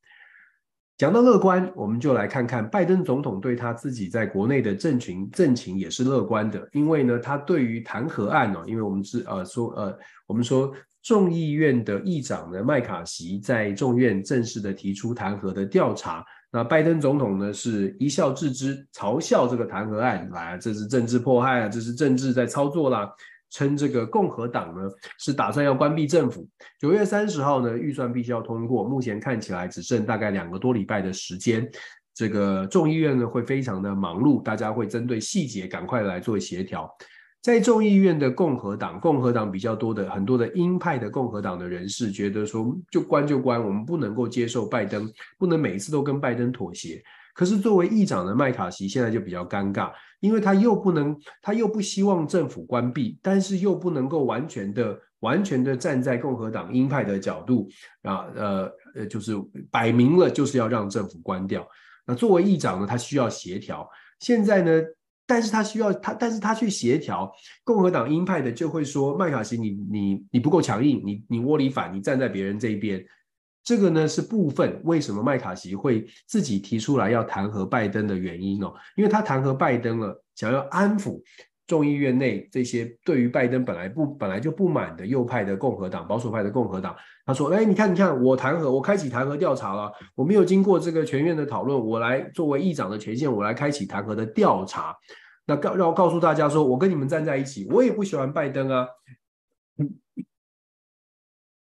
讲到乐观，我们就来看看拜登总统对他自己在国内的政情政情也是乐观的，因为呢，他对于弹劾案哦，因为我们是呃说呃，我们说众议院的议长呢麦卡锡在众院正式的提出弹劾的调查，那拜登总统呢是一笑置之，嘲笑这个弹劾案，来，这是政治迫害啊，这是政治在操作啦。称这个共和党呢是打算要关闭政府。九月三十号呢，预算必须要通过，目前看起来只剩大概两个多礼拜的时间。这个众议院呢会非常的忙碌，大家会针对细节赶快来做协调。在众议院的共和党，共和党比较多的很多的鹰派的共和党的人士觉得说，就关就关，我们不能够接受拜登，不能每一次都跟拜登妥协。可是作为议长的麦卡锡现在就比较尴尬，因为他又不能，他又不希望政府关闭，但是又不能够完全的、完全的站在共和党鹰派的角度啊，呃呃，就是摆明了就是要让政府关掉。那作为议长呢，他需要协调。现在呢，但是他需要他，但是他去协调，共和党鹰派的就会说麦卡锡你，你你不够强硬，你你窝里反，你站在别人这一边。这个呢是部分为什么麦卡锡会自己提出来要弹劾拜登的原因哦，因为他弹劾拜登了，想要安抚众议院内这些对于拜登本来不本来就不满的右派的共和党、保守派的共和党。他说：“哎，你看，你看，我弹劾，我开启弹劾调查了，我没有经过这个全院的讨论，我来作为议长的权限，我来开启弹劾的调查。那告让我告诉大家说，我跟你们站在一起，我也不喜欢拜登啊，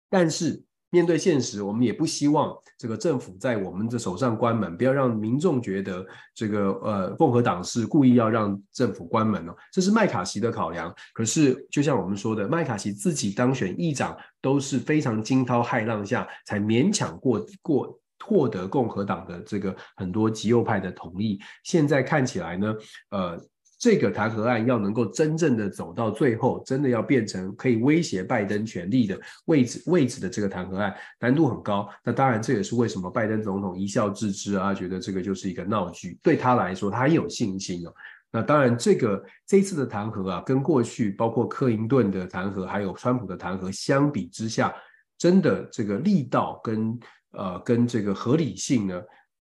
但是。”面对现实，我们也不希望这个政府在我们的手上关门，不要让民众觉得这个呃共和党是故意要让政府关门哦，这是麦卡锡的考量。可是就像我们说的，麦卡锡自己当选议长都是非常惊涛骇浪下才勉强过过获得共和党的这个很多极右派的同意。现在看起来呢，呃。这个弹劾案要能够真正的走到最后，真的要变成可以威胁拜登权力的位置位置的这个弹劾案，难度很高。那当然，这也是为什么拜登总统一笑置之啊，觉得这个就是一个闹剧。对他来说，他很有信心哦。那当然，这个这次的弹劾啊，跟过去包括克林顿的弹劾，还有川普的弹劾相比之下，真的这个力道跟呃跟这个合理性呢，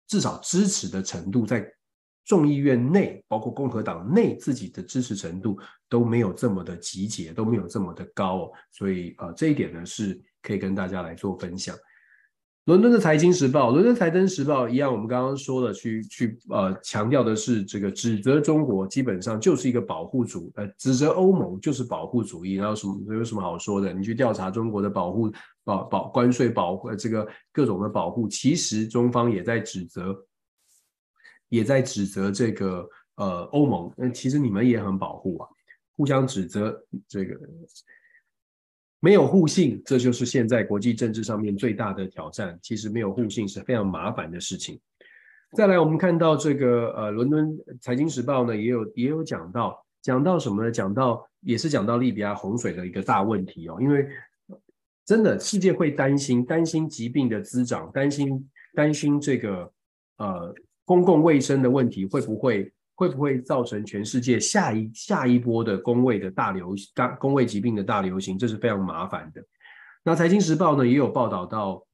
至少支持的程度在。众议院内，包括共和党内自己的支持程度都没有这么的集结，都没有这么的高，所以呃，这一点呢是可以跟大家来做分享。伦敦的财经时报，伦敦财经时报一样，我们刚刚说了，去去呃强调的是这个指责中国基本上就是一个保护主，呃，指责欧盟就是保护主义，然后什么有什么好说的？你去调查中国的保护保保关税保护这个各种的保护，其实中方也在指责。也在指责这个呃欧盟，那其实你们也很保护啊，互相指责这个没有互信，这就是现在国际政治上面最大的挑战。其实没有互信是非常麻烦的事情。再来，我们看到这个呃伦敦财经时报呢，也有也有讲到，讲到什么呢？讲到也是讲到利比亚洪水的一个大问题哦，因为真的世界会担心担心疾病的滋长，担心担心这个呃。公共卫生的问题会不会会不会造成全世界下一下一波的公卫的大流大公卫疾病的大流行？这是非常麻烦的。那财经时报呢也有报道到，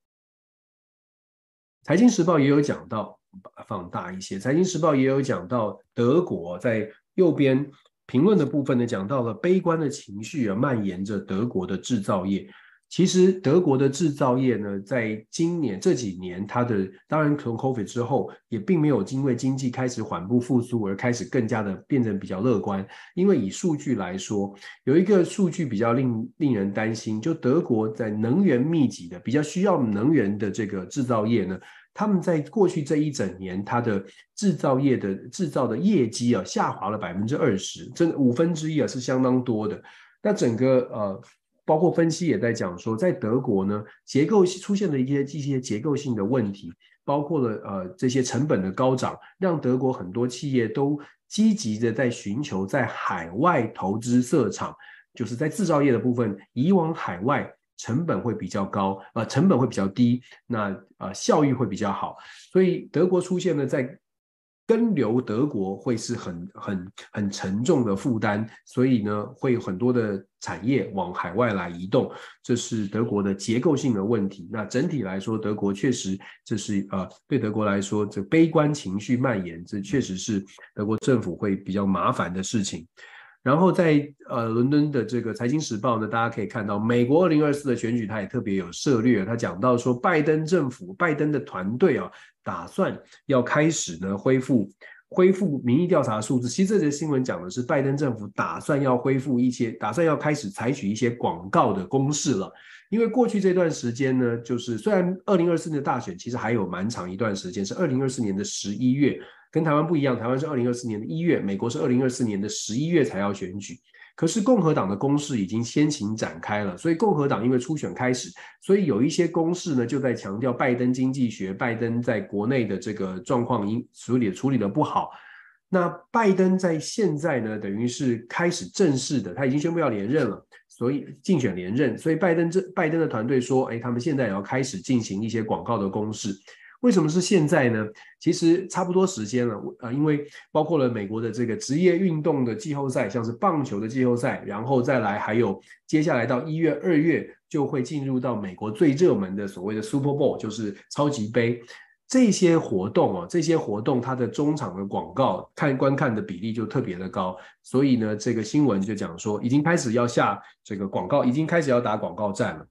财经时报也有讲到，把它放大一些。财经时报也有讲到，德国在右边评论的部分呢，讲到了悲观的情绪啊蔓延着德国的制造业。其实德国的制造业呢，在今年这几年，它的当然从 COVID 之后，也并没有因为经济开始缓步复苏而开始更加的变成比较乐观。因为以数据来说，有一个数据比较令令人担心，就德国在能源密集的、比较需要能源的这个制造业呢，他们在过去这一整年，它的制造业的制造的业绩啊，下滑了百分之二十，这五分之一啊，是相当多的。那整个呃。包括分析也在讲说，在德国呢，结构出现了一些一些结构性的问题，包括了呃这些成本的高涨，让德国很多企业都积极的在寻求在海外投资设厂，就是在制造业的部分移往海外，成本会比较高，呃成本会比较低，那呃效益会比较好，所以德国出现了在。跟留德国会是很很很沉重的负担，所以呢，会有很多的产业往海外来移动，这是德国的结构性的问题。那整体来说，德国确实这是呃，对德国来说，这悲观情绪蔓延，这确实是德国政府会比较麻烦的事情。然后在呃伦敦的这个财经时报呢，大家可以看到，美国二零二四的选举，他也特别有涉略，他讲到说，拜登政府、拜登的团队啊，打算要开始呢恢复恢复民意调查数字。其实这则新闻讲的是，拜登政府打算要恢复一些，打算要开始采取一些广告的攻势了。因为过去这段时间呢，就是虽然二零二四年的大选其实还有蛮长一段时间，是二零二四年的十一月。跟台湾不一样，台湾是二零二四年的一月，美国是二零二四年的十一月才要选举。可是共和党的攻势已经先行展开了，所以共和党因为初选开始，所以有一些攻势呢就在强调拜登经济学，拜登在国内的这个状况因处理处理的不好。那拜登在现在呢，等于是开始正式的，他已经宣布要连任了，所以竞选连任。所以拜登这拜登的团队说，哎，他们现在也要开始进行一些广告的攻势。为什么是现在呢？其实差不多时间了，呃，因为包括了美国的这个职业运动的季后赛，像是棒球的季后赛，然后再来还有接下来到一月、二月就会进入到美国最热门的所谓的 Super Bowl，就是超级杯这些活动哦，这些活动它的中场的广告看观看的比例就特别的高，所以呢，这个新闻就讲说已经开始要下这个广告，已经开始要打广告战了。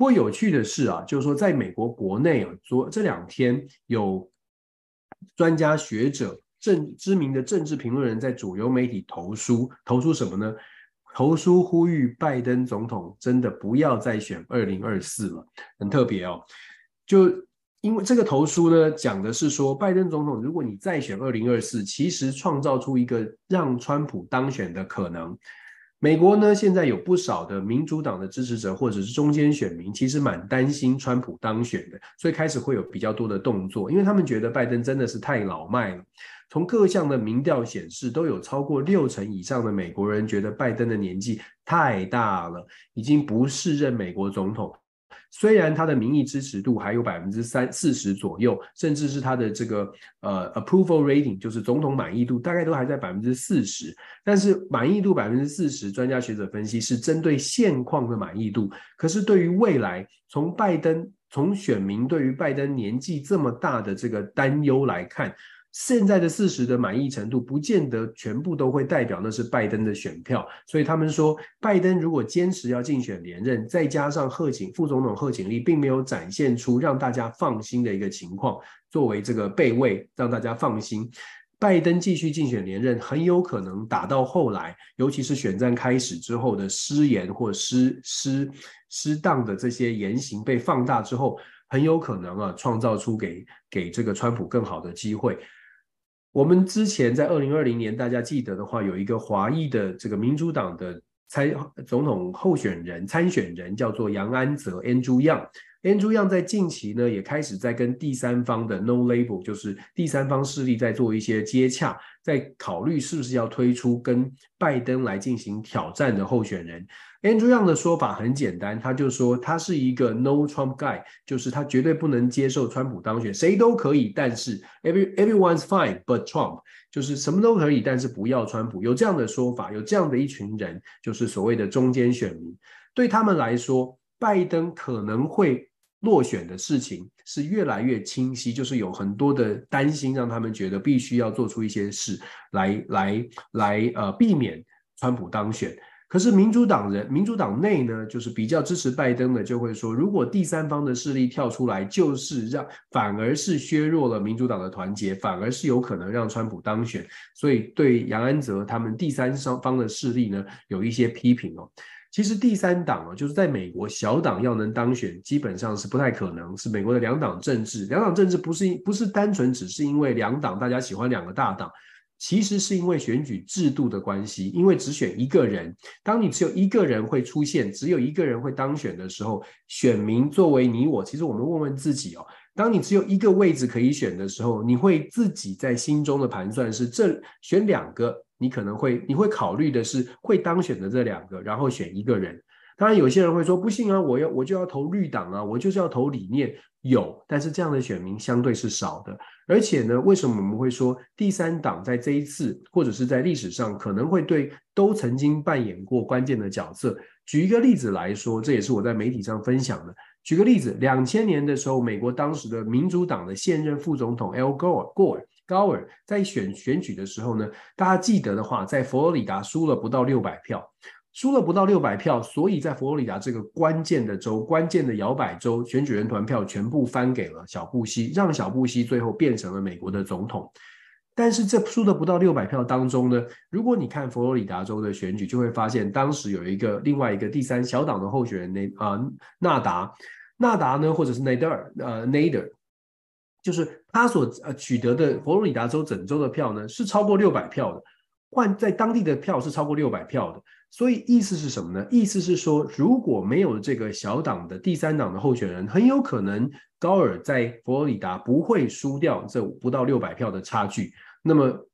不过有趣的是啊，就是说，在美国国内啊，昨这两天有专家学者、政知名的政治评论人在主流媒体投书，投书什么呢？投书呼吁拜登总统真的不要再选二零二四了，很特别哦。就因为这个投书呢，讲的是说，拜登总统，如果你再选二零二四，其实创造出一个让川普当选的可能。美国呢，现在有不少的民主党的支持者或者是中间选民，其实蛮担心川普当选的，所以开始会有比较多的动作，因为他们觉得拜登真的是太老迈了。从各项的民调显示，都有超过六成以上的美国人觉得拜登的年纪太大了，已经不适任美国总统。虽然他的民意支持度还有百分之三四十左右，甚至是他的这个呃 approval rating，就是总统满意度，大概都还在百分之四十。但是满意度百分之四十，专家学者分析是针对现况的满意度。可是对于未来，从拜登从选民对于拜登年纪这么大的这个担忧来看。现在的四十的满意程度，不见得全部都会代表那是拜登的选票，所以他们说，拜登如果坚持要竞选连任，再加上贺锦副总统贺锦丽并没有展现出让大家放心的一个情况，作为这个备位让大家放心，拜登继续竞选连任，很有可能打到后来，尤其是选战开始之后的失言或失失失当的这些言行被放大之后，很有可能啊创造出给给这个川普更好的机会。我们之前在二零二零年，大家记得的话，有一个华裔的这个民主党的参总统候选人参选人叫做杨安泽 （Andrew Yang）。Andrew Yang 在近期呢，也开始在跟第三方的 No Label，就是第三方势力在做一些接洽，在考虑是不是要推出跟拜登来进行挑战的候选人。Andrew Yang 的说法很简单，他就说他是一个 No Trump guy，就是他绝对不能接受川普当选，谁都可以，但是 every everyone's fine but Trump，就是什么都可以，但是不要川普。有这样的说法，有这样的一群人，就是所谓的中间选民，对他们来说，拜登可能会。落选的事情是越来越清晰，就是有很多的担心，让他们觉得必须要做出一些事来，来，来，呃，避免川普当选。可是民主党人，民主党内呢，就是比较支持拜登的，就会说，如果第三方的势力跳出来，就是让，反而是削弱了民主党的团结，反而是有可能让川普当选。所以对杨安泽他们第三方的势力呢，有一些批评哦。其实第三党啊，就是在美国小党要能当选，基本上是不太可能。是美国的两党政治，两党政治不是不是单纯只是因为两党大家喜欢两个大党，其实是因为选举制度的关系。因为只选一个人，当你只有一个人会出现，只有一个人会当选的时候，选民作为你我，其实我们问问自己哦，当你只有一个位置可以选的时候，你会自己在心中的盘算是这选两个。你可能会，你会考虑的是会当选的这两个，然后选一个人。当然，有些人会说不行啊，我要我就要投绿党啊，我就是要投理念。有，但是这样的选民相对是少的。而且呢，为什么我们会说第三党在这一次或者是在历史上可能会对都曾经扮演过关键的角色？举一个例子来说，这也是我在媒体上分享的。举个例子，两千年的时候，美国当时的民主党的现任副总统 l Gore，Gore，。高尔在选选举的时候呢，大家记得的话，在佛罗里达输了不到六百票，输了不到六百票，所以在佛罗里达这个关键的州、关键的摇摆州，选举人团票全部翻给了小布希，让小布希最后变成了美国的总统。但是这输的不到六百票当中呢，如果你看佛罗里达州的选举，就会发现当时有一个另外一个第三小党的候选人，那啊纳达，纳达呢，或者是内德尔，呃内德尔。就是他所呃取得的佛罗里达州整州的票呢，是超过六百票的，换在当地的票是超过六百票的，所以意思是什么呢？意思是说，如果没有这个小党的第三党的候选人，很有可能高尔在佛罗里达不会输掉这不到六百票的差距。那么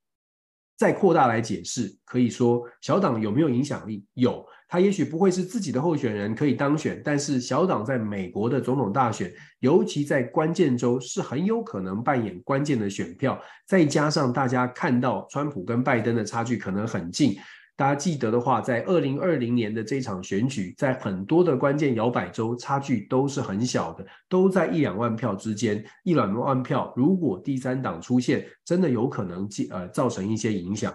再扩大来解释，可以说小党有没有影响力？有。他也许不会是自己的候选人可以当选，但是小党在美国的总统大选，尤其在关键州，是很有可能扮演关键的选票。再加上大家看到川普跟拜登的差距可能很近，大家记得的话，在二零二零年的这场选举，在很多的关键摇摆州，差距都是很小的，都在一两万票之间。一两万票，如果第三党出现，真的有可能呃造成一些影响。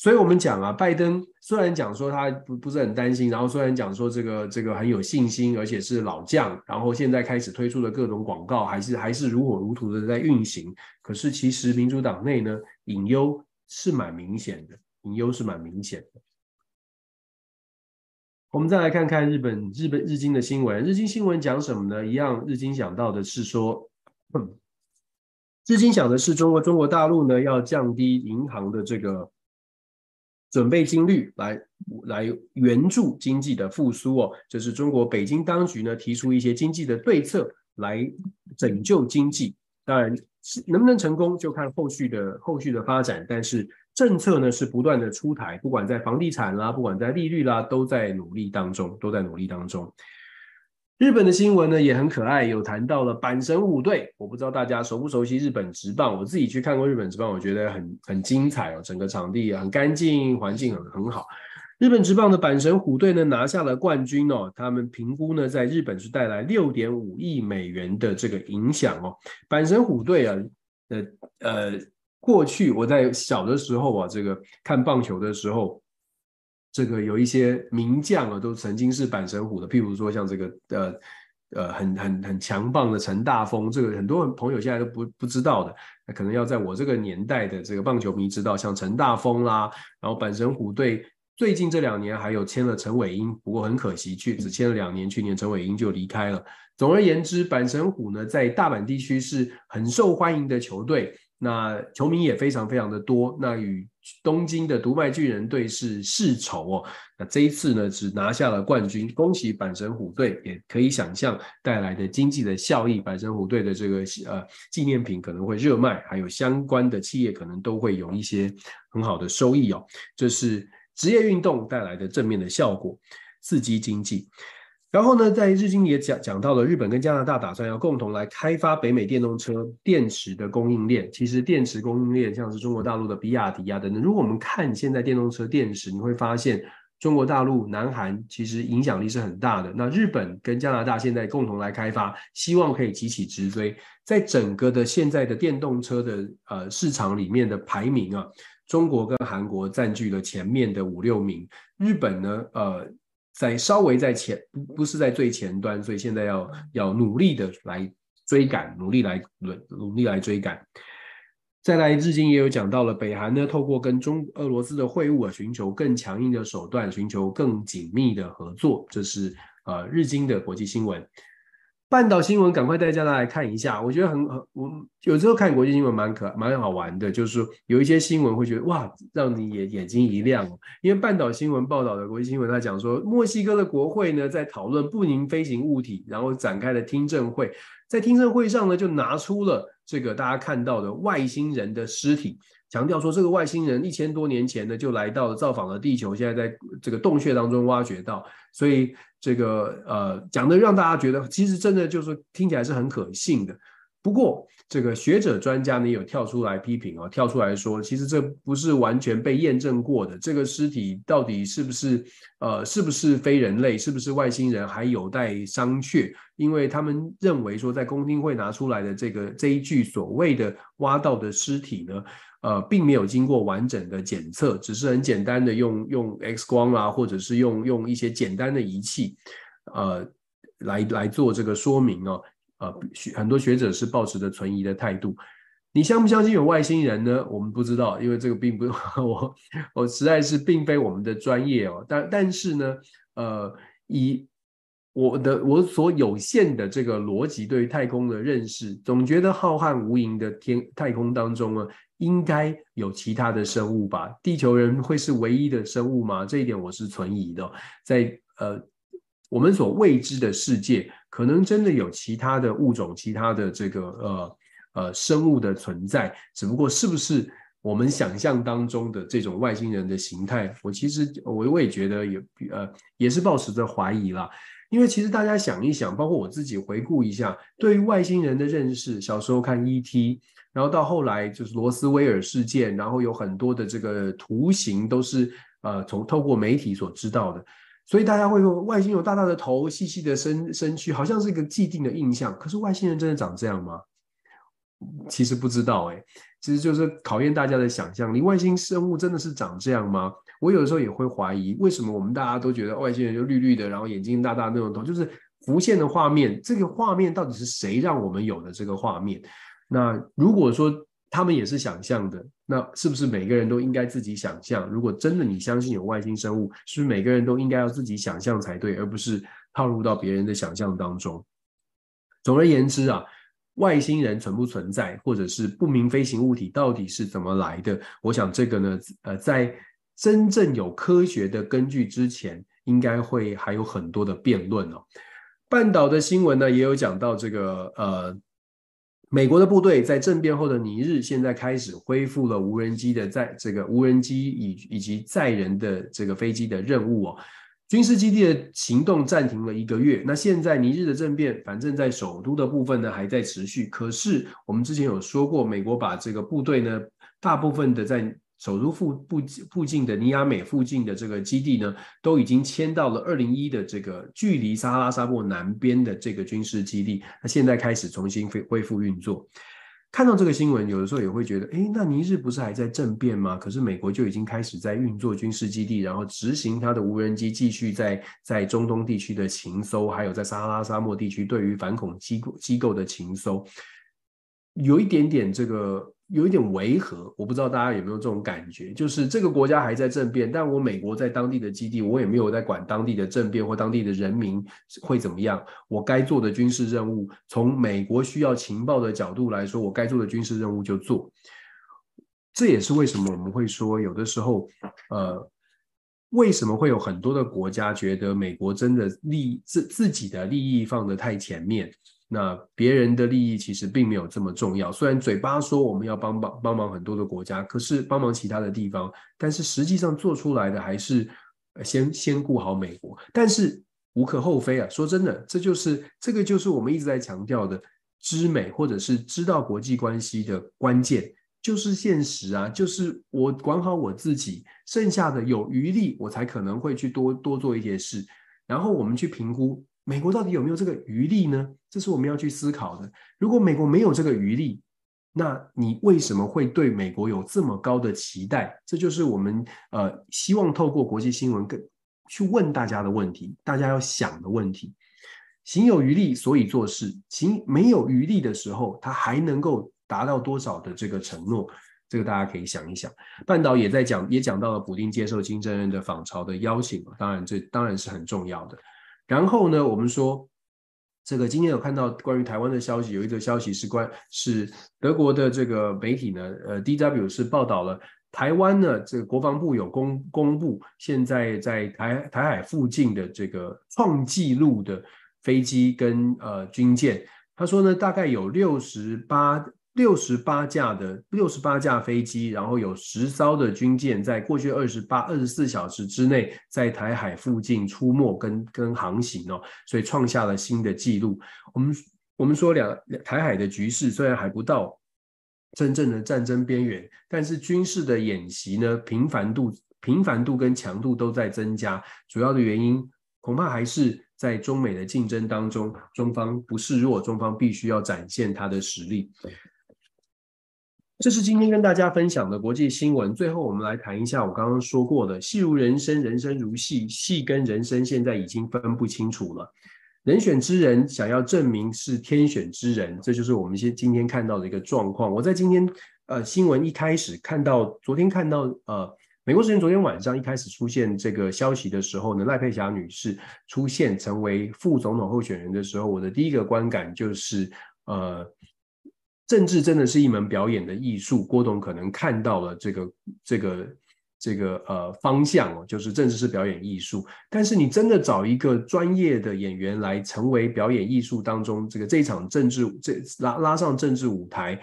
所以，我们讲啊，拜登虽然讲说他不不是很担心，然后虽然讲说这个这个很有信心，而且是老将，然后现在开始推出的各种广告还是还是如火如荼的在运行。可是，其实民主党内呢，隐忧是蛮明显的，隐忧是蛮明显的。我们再来看看日本日本日经的新闻，日经新闻讲什么呢？一样，日经讲到的是说，日经讲的是中国中国大陆呢要降低银行的这个。准备金率来来援助经济的复苏哦，这是中国北京当局呢提出一些经济的对策来拯救经济。当然，能不能成功就看后续的后续的发展。但是政策呢是不断的出台，不管在房地产啦，不管在利率啦，都在努力当中，都在努力当中。日本的新闻呢也很可爱，有谈到了阪神虎队。我不知道大家熟不熟悉日本职棒，我自己去看过日本职棒，我觉得很很精彩哦，整个场地很干净，环境很很好。日本职棒的阪神虎队呢拿下了冠军哦，他们评估呢在日本是带来六点五亿美元的这个影响哦。阪神虎队啊，呃呃，过去我在小的时候啊，这个看棒球的时候。这个有一些名将啊，都曾经是阪神虎的，譬如说像这个呃呃很很很强棒的陈大丰，这个很多朋友现在都不不知道的，那可能要在我这个年代的这个棒球迷知道，像陈大丰啦，然后阪神虎队最近这两年还有签了陈伟英，不过很可惜，去只签了两年，去年陈伟英就离开了。总而言之，阪神虎呢在大阪地区是很受欢迎的球队。那球迷也非常非常的多，那与东京的读卖巨人队是世仇哦。那这一次呢，只拿下了冠军，恭喜阪神虎队，也可以想象带来的经济的效益。阪神虎队的这个呃纪念品可能会热卖，还有相关的企业可能都会有一些很好的收益哦。这是职业运动带来的正面的效果，刺激经济。然后呢，在日经也讲讲到了，日本跟加拿大打算要共同来开发北美电动车电池的供应链。其实电池供应链像是中国大陆的比亚迪啊等等。如果我们看现在电动车电池，你会发现中国大陆、南韩其实影响力是很大的。那日本跟加拿大现在共同来开发，希望可以急起直追。在整个的现在的电动车的呃市场里面的排名啊，中国跟韩国占据了前面的五六名，日本呢呃。在稍微在前，不不是在最前端，所以现在要要努力的来追赶，努力来努努力来追赶。再来，日经也有讲到了，北韩呢透过跟中俄罗斯的会晤啊，寻求更强硬的手段，寻求更紧密的合作。这是呃日经的国际新闻。半岛新闻，赶快带大家来看一下。我觉得很很，我有时候看国际新闻蛮可蛮好玩的，就是有一些新闻会觉得哇，让你眼眼睛一亮。因为半岛新闻报道的国际新闻，他讲说墨西哥的国会呢在讨论不明飞行物体，然后展开了听证会，在听证会上呢就拿出了这个大家看到的外星人的尸体。强调说，这个外星人一千多年前呢就来到了造访了地球，现在在这个洞穴当中挖掘到，所以这个呃讲的让大家觉得其实真的就是听起来是很可信的。不过，这个学者专家呢有跳出来批评哦，跳出来说，其实这不是完全被验证过的，这个尸体到底是不是呃是不是非人类，是不是外星人，还有待商榷。因为他们认为说，在公听会拿出来的这个这一具所谓的挖到的尸体呢，呃，并没有经过完整的检测，只是很简单的用用 X 光啊，或者是用用一些简单的仪器，呃，来来做这个说明哦。呃，很多学者是抱持着存疑的态度。你相不相信有外星人呢？我们不知道，因为这个并不 (laughs) 我我实在是并非我们的专业哦。但但是呢，呃，以我的我所有限的这个逻辑对于太空的认识，总觉得浩瀚无垠的天太空当中呢，应该有其他的生物吧？地球人会是唯一的生物吗？这一点我是存疑的。在呃。我们所未知的世界，可能真的有其他的物种、其他的这个呃呃生物的存在，只不过是不是我们想象当中的这种外星人的形态，我其实我我也觉得也呃也是抱持着怀疑啦。因为其实大家想一想，包括我自己回顾一下，对于外星人的认识，小时候看 E.T.，然后到后来就是罗斯威尔事件，然后有很多的这个图形都是呃从透过媒体所知道的。所以大家会说外星有大大的头、细细的身身躯，好像是一个既定的印象。可是外星人真的长这样吗？其实不知道哎，其实就是考验大家的想象力。外星生物真的是长这样吗？我有的时候也会怀疑，为什么我们大家都觉得外星人就绿绿的，然后眼睛大大那种头，就是浮现的画面。这个画面到底是谁让我们有的这个画面？那如果说，他们也是想象的，那是不是每个人都应该自己想象？如果真的你相信有外星生物，是不是每个人都应该要自己想象才对，而不是套入到别人的想象当中？总而言之啊，外星人存不存在，或者是不明飞行物体到底是怎么来的？我想这个呢，呃，在真正有科学的根据之前，应该会还有很多的辩论哦。半岛的新闻呢，也有讲到这个呃。美国的部队在政变后的尼日，现在开始恢复了无人机的在这个无人机以以及载人的这个飞机的任务哦。军事基地的行动暂停了一个月。那现在尼日的政变，反正在首都的部分呢还在持续。可是我们之前有说过，美国把这个部队呢，大部分的在首都附附附近的尼亚美附近的这个基地呢，都已经迁到了二零一的这个距离撒哈拉沙漠南边的这个军事基地。那现在开始重新恢恢复运作。看到这个新闻，有的时候也会觉得，诶，那尼日不是还在政变吗？可是美国就已经开始在运作军事基地，然后执行它的无人机，继续在在中东地区的情搜，还有在撒哈拉沙漠地区对于反恐机构机构的情搜，有一点点这个。有一点违和，我不知道大家有没有这种感觉，就是这个国家还在政变，但我美国在当地的基地，我也没有在管当地的政变或当地的人民会怎么样。我该做的军事任务，从美国需要情报的角度来说，我该做的军事任务就做。这也是为什么我们会说，有的时候，呃，为什么会有很多的国家觉得美国真的利自自己的利益放得太前面？那别人的利益其实并没有这么重要，虽然嘴巴说我们要帮帮帮忙很多的国家，可是帮忙其他的地方，但是实际上做出来的还是先先顾好美国。但是无可厚非啊，说真的，这就是这个就是我们一直在强调的知美或者是知道国际关系的关键，就是现实啊，就是我管好我自己，剩下的有余力，我才可能会去多多做一些事，然后我们去评估。美国到底有没有这个余力呢？这是我们要去思考的。如果美国没有这个余力，那你为什么会对美国有这么高的期待？这就是我们呃希望透过国际新闻跟去问大家的问题，大家要想的问题。行有余力，所以做事；行没有余力的时候，他还能够达到多少的这个承诺？这个大家可以想一想。半岛也在讲，也讲到了普丁接受金正恩的访朝的邀请，当然这当然是很重要的。然后呢，我们说这个今天有看到关于台湾的消息，有一则消息是关是德国的这个媒体呢，呃，DW 是报道了台湾呢，这个国防部有公公布，现在在台台海附近的这个创纪录的飞机跟呃军舰，他说呢，大概有六十八。六十八架的六十八架飞机，然后有十艘的军舰，在过去二十八二十四小时之内，在台海附近出没跟跟航行哦，所以创下了新的纪录。我们我们说两台海的局势虽然还不到真正的战争边缘，但是军事的演习呢，频繁度、频繁度跟强度都在增加。主要的原因恐怕还是在中美的竞争当中，中方不示弱，中方必须要展现他的实力。这是今天跟大家分享的国际新闻。最后，我们来谈一下我刚刚说过的“戏如人生，人生如戏”，戏跟人生现在已经分不清楚了。人选之人想要证明是天选之人，这就是我们先今天看到的一个状况。我在今天呃新闻一开始看到，昨天看到呃美国时间昨天晚上一开始出现这个消息的时候呢，赖佩霞女士出现成为副总统候选人的时候，我的第一个观感就是呃政治真的是一门表演的艺术。郭董可能看到了这个这个。这个呃方向哦，就是政治是表演艺术，但是你真的找一个专业的演员来成为表演艺术当中这个这场政治这拉拉上政治舞台，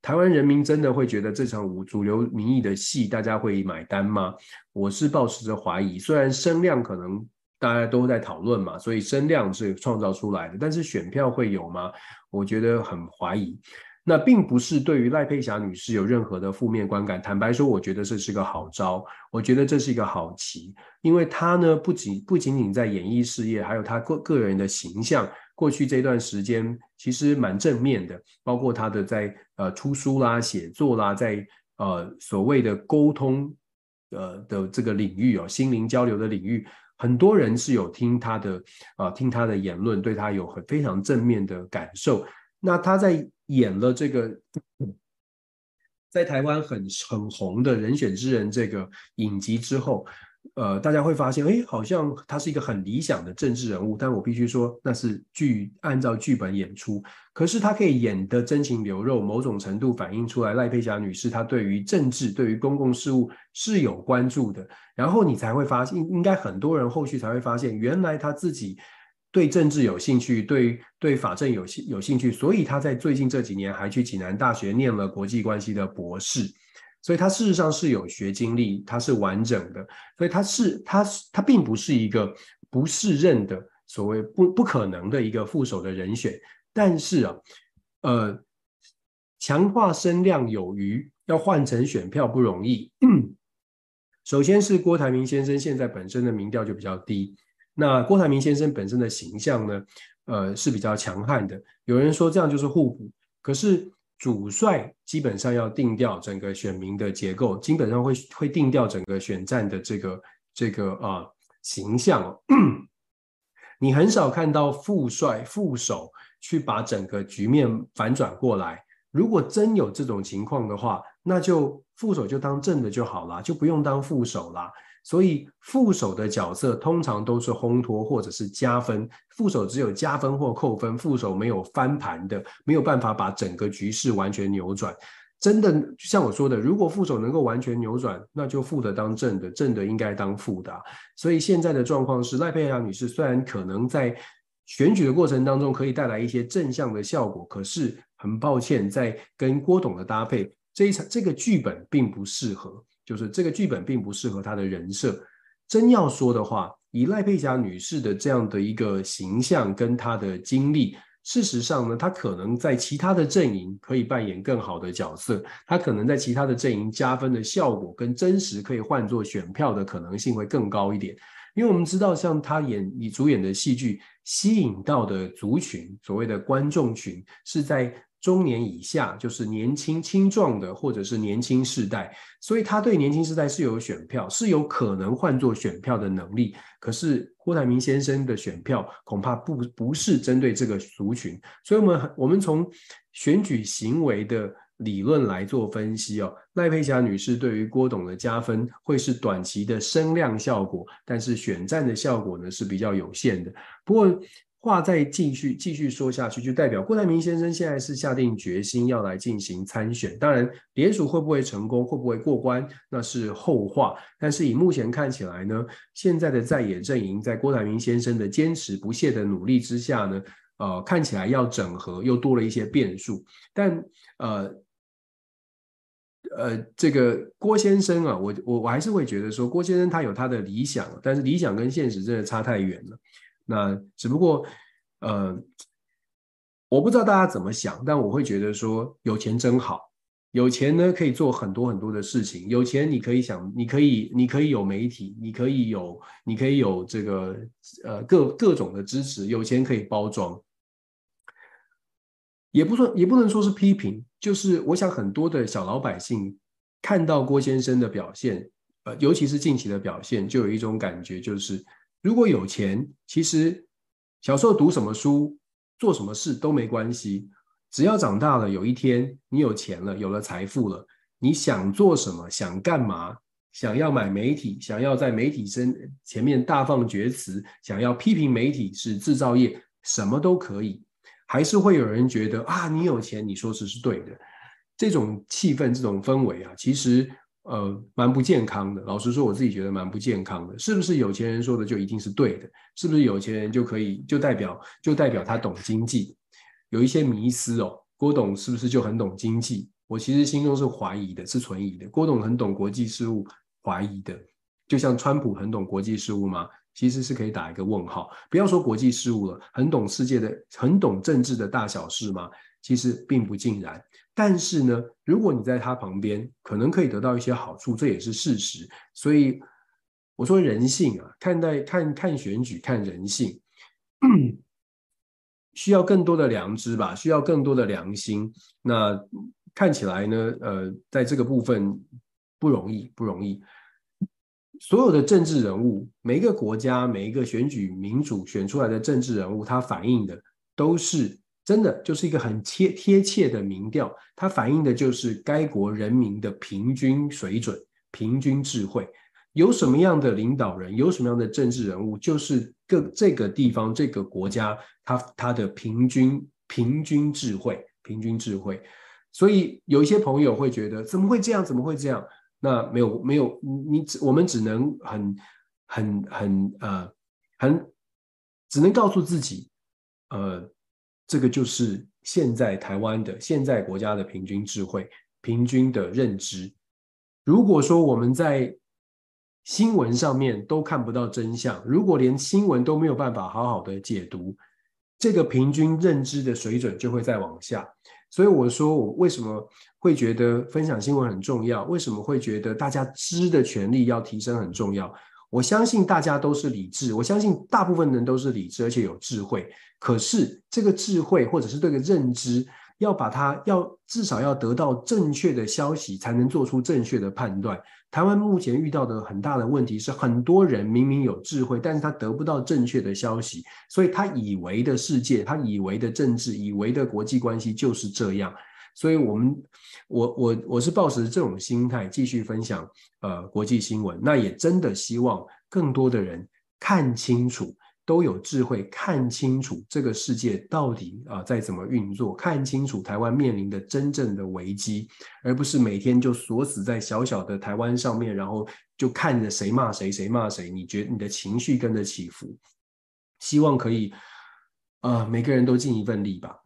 台湾人民真的会觉得这场舞主流民意的戏大家会买单吗？我是抱持着怀疑，虽然声量可能大家都在讨论嘛，所以声量是创造出来的，但是选票会有吗？我觉得很怀疑。那并不是对于赖佩霞女士有任何的负面观感。坦白说，我觉得这是个好招，我觉得这是一个好棋，因为她呢，不仅不仅仅在演艺事业，还有她个个人的形象，过去这段时间其实蛮正面的，包括她的在呃出书啦、写作啦，在呃所谓的沟通呃的这个领域哦，心灵交流的领域，很多人是有听她的、呃，听她的言论，对她有很非常正面的感受。那他在。演了这个在台湾很很红的人选之人这个影集之后，呃，大家会发现，哎，好像他是一个很理想的政治人物。但我必须说，那是剧按照剧本演出。可是他可以演得真情流露，某种程度反映出来赖佩霞女士她对于政治、对于公共事务是有关注的。然后你才会发现，应该很多人后续才会发现，原来他自己。对政治有兴趣，对对法政有兴有兴趣，所以他在最近这几年还去济南大学念了国际关系的博士，所以他事实上是有学经历，他是完整的，所以他是他他并不是一个不适任的所谓不不可能的一个副手的人选，但是啊，呃，强化声量有余，要换成选票不容易。(clears throat) 首先是郭台铭先生现在本身的民调就比较低。那郭台铭先生本身的形象呢，呃，是比较强悍的。有人说这样就是互补，可是主帅基本上要定调整个选民的结构，基本上会会定调整个选战的这个这个啊、形象、(coughs) 你很少看到副帅副手去把整个局面反转过来。如果真有这种情况的话，那就副手就当正的就好了，就不用当副手了。所以副手的角色通常都是烘托或者是加分，副手只有加分或扣分，副手没有翻盘的，没有办法把整个局势完全扭转。真的，就像我说的，如果副手能够完全扭转，那就负的当正的，正的应该当负的。所以现在的状况是，赖佩霞女士虽然可能在选举的过程当中可以带来一些正向的效果，可是很抱歉，在跟郭董的搭配这一场这个剧本并不适合。就是这个剧本并不适合他的人设。真要说的话，以赖佩霞女士的这样的一个形象跟她的经历，事实上呢，她可能在其他的阵营可以扮演更好的角色。她可能在其他的阵营加分的效果跟真实可以换作选票的可能性会更高一点。因为我们知道，像她演以主演的戏剧吸引到的族群，所谓的观众群是在。中年以下就是年轻青壮的，或者是年轻世代，所以他对年轻世代是有选票，是有可能换作选票的能力。可是郭台铭先生的选票恐怕不不是针对这个族群，所以我们我们从选举行为的理论来做分析哦，赖佩霞女士对于郭董的加分会是短期的声量效果，但是选战的效果呢是比较有限的。不过。话再继续继续说下去，就代表郭台铭先生现在是下定决心要来进行参选。当然，联署会不会成功，会不会过关，那是后话。但是以目前看起来呢，现在的在野阵营在郭台铭先生的坚持不懈的努力之下呢，呃，看起来要整合又多了一些变数。但呃呃，这个郭先生啊，我我我还是会觉得说，郭先生他有他的理想，但是理想跟现实真的差太远了。那只不过，呃，我不知道大家怎么想，但我会觉得说有钱真好。有钱呢，可以做很多很多的事情。有钱，你可以想，你可以，你可以有媒体，你可以有，你可以有这个呃各各种的支持。有钱可以包装，也不说，也不能说是批评，就是我想很多的小老百姓看到郭先生的表现，呃，尤其是近期的表现，就有一种感觉，就是如果有钱，其实小时候读什么书，做什么事都没关系。只要长大了，有一天你有钱了，有了财富了，你想做什么，想干嘛，想要买媒体，想要在媒体身前面大放厥词，想要批评媒体是制造业，什么都可以，还是会有人觉得啊，你有钱，你说这是对的。这种气氛，这种氛围啊，其实呃蛮不健康的。老实说，我自己觉得蛮不健康的。是不是有钱人说的就一定是对的？是不是有钱人就可以就代表就代表他懂经济？有一些迷思哦，郭董是不是就很懂经济？我其实心中是怀疑的，是存疑的。郭董很懂国际事务，怀疑的。就像川普很懂国际事务吗？其实是可以打一个问号。不要说国际事务了，很懂世界的，很懂政治的大小事吗？其实并不尽然。但是呢，如果你在他旁边，可能可以得到一些好处，这也是事实。所以我说人性啊，看待看看选举，看人性。(clears throat) 需要更多的良知吧，需要更多的良心。那看起来呢，呃，在这个部分不容易，不容易。所有的政治人物，每一个国家，每一个选举民主选出来的政治人物，他反映的都是真的，就是一个很贴贴切的民调，它反映的就是该国人民的平均水准、平均智慧。有什么样的领导人，有什么样的政治人物，就是各这个地方、这个国家，他他的平均平均智慧、平均智慧。所以有一些朋友会觉得，怎么会这样？怎么会这样？那没有没有，你只我们只能很很很呃很只能告诉自己，呃，这个就是现在台湾的现在国家的平均智慧、平均的认知。如果说我们在新闻上面都看不到真相，如果连新闻都没有办法好好的解读，这个平均认知的水准就会再往下。所以我说，我为什么会觉得分享新闻很重要？为什么会觉得大家知的权利要提升很重要？我相信大家都是理智，我相信大部分人都是理智而且有智慧。可是这个智慧或者是这个认知，要把它要至少要得到正确的消息，才能做出正确的判断。台湾目前遇到的很大的问题是，很多人明明有智慧，但是他得不到正确的消息，所以他以为的世界，他以为的政治，以为的国际关系就是这样。所以，我们，我我我是抱持这种心态继续分享呃国际新闻，那也真的希望更多的人看清楚。都有智慧，看清楚这个世界到底啊在怎么运作，看清楚台湾面临的真正的危机，而不是每天就锁死在小小的台湾上面，然后就看着谁骂谁，谁骂谁，你觉你的情绪跟着起伏。希望可以啊、每个人都尽一份力吧。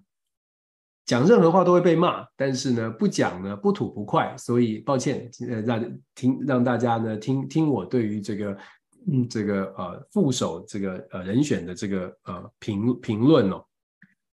讲任何话都会被骂，但是呢，不讲呢不吐不快，所以抱歉，呃，让听让大家呢听听我对于这个。嗯，这个呃副手这个呃人选的这个呃评评论哦，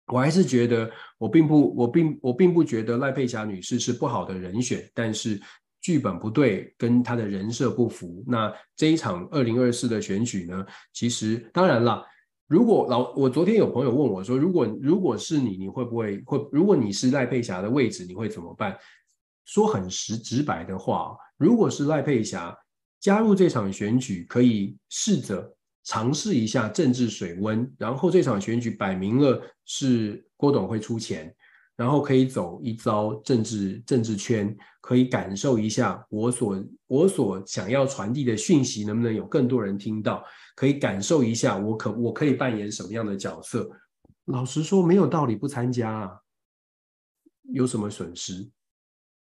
我还是觉得我并不我并我并不觉得赖佩霞女士是不好的人选，但是剧本不对，跟她的人设不符。那这一场二零二四的选举呢，其实当然了，如果老我昨天有朋友问我说，如果如果是你，你会不会会？如果你是赖佩霞的位置，你会怎么办？说很实直白的话，如果是赖佩霞。加入这场选举，可以试着尝试一下政治水温，然后这场选举摆明了是郭董会出钱，然后可以走一遭政治政治圈，可以感受一下我所我所想要传递的讯息能不能有更多人听到，可以感受一下我可我可以扮演什么样的角色。老实说，没有道理不参加啊，有什么损失？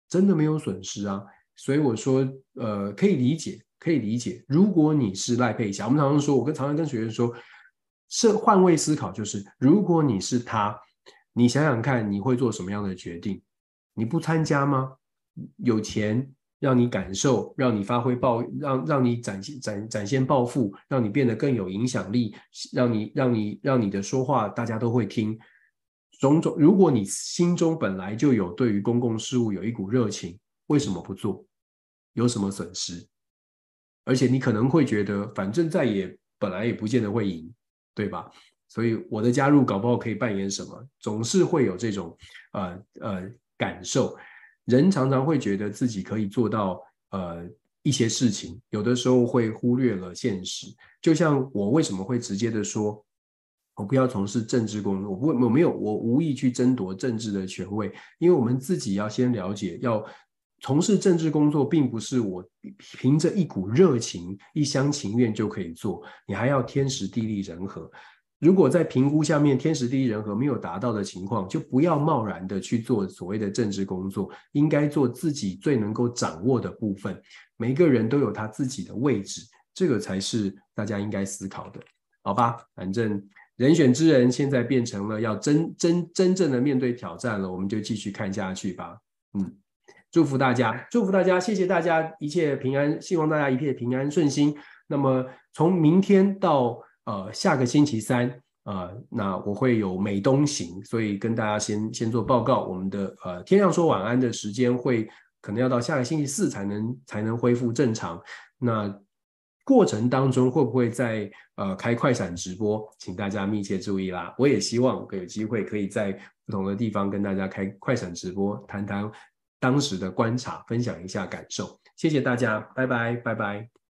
真的没有损失啊。所以我说，呃，可以理解，可以理解。如果你是赖佩霞，我们常常说，我跟常常跟学员说，是换位思考，就是如果你是他，你想想看，你会做什么样的决定？你不参加吗？有钱让你感受，让你发挥抱，让让你展现展展现抱负，让你变得更有影响力，让你让你让你的说话大家都会听。种种，如果你心中本来就有对于公共事务有一股热情，为什么不做？有什么损失？而且你可能会觉得，反正再也本来也不见得会赢，对吧？所以我的加入搞不好可以扮演什么？总是会有这种呃呃感受。人常常会觉得自己可以做到呃一些事情，有的时候会忽略了现实。就像我为什么会直接的说，我不要从事政治工作，我不我没有我无意去争夺政治的权位，因为我们自己要先了解要。从事政治工作，并不是我凭着一股热情、一厢情愿就可以做，你还要天时地利人和。如果在评估下面天时地利人和没有达到的情况，就不要贸然的去做所谓的政治工作，应该做自己最能够掌握的部分。每个人都有他自己的位置，这个才是大家应该思考的，好吧？反正人选之人现在变成了要真真真正的面对挑战了，我们就继续看下去吧。嗯。祝福大家，祝福大家，谢谢大家一切平安，希望大家一切平安顺心。那么从明天到呃下个星期三，呃，那我会有美东行，所以跟大家先先做报告。我们的呃天亮说晚安的时间会可能要到下个星期四才能才能恢复正常。那过程当中会不会再呃开快闪直播，请大家密切注意啦。我也希望有机会可以在不同的地方跟大家开快闪直播，谈谈。当时的观察，分享一下感受，谢谢大家，拜拜，拜拜。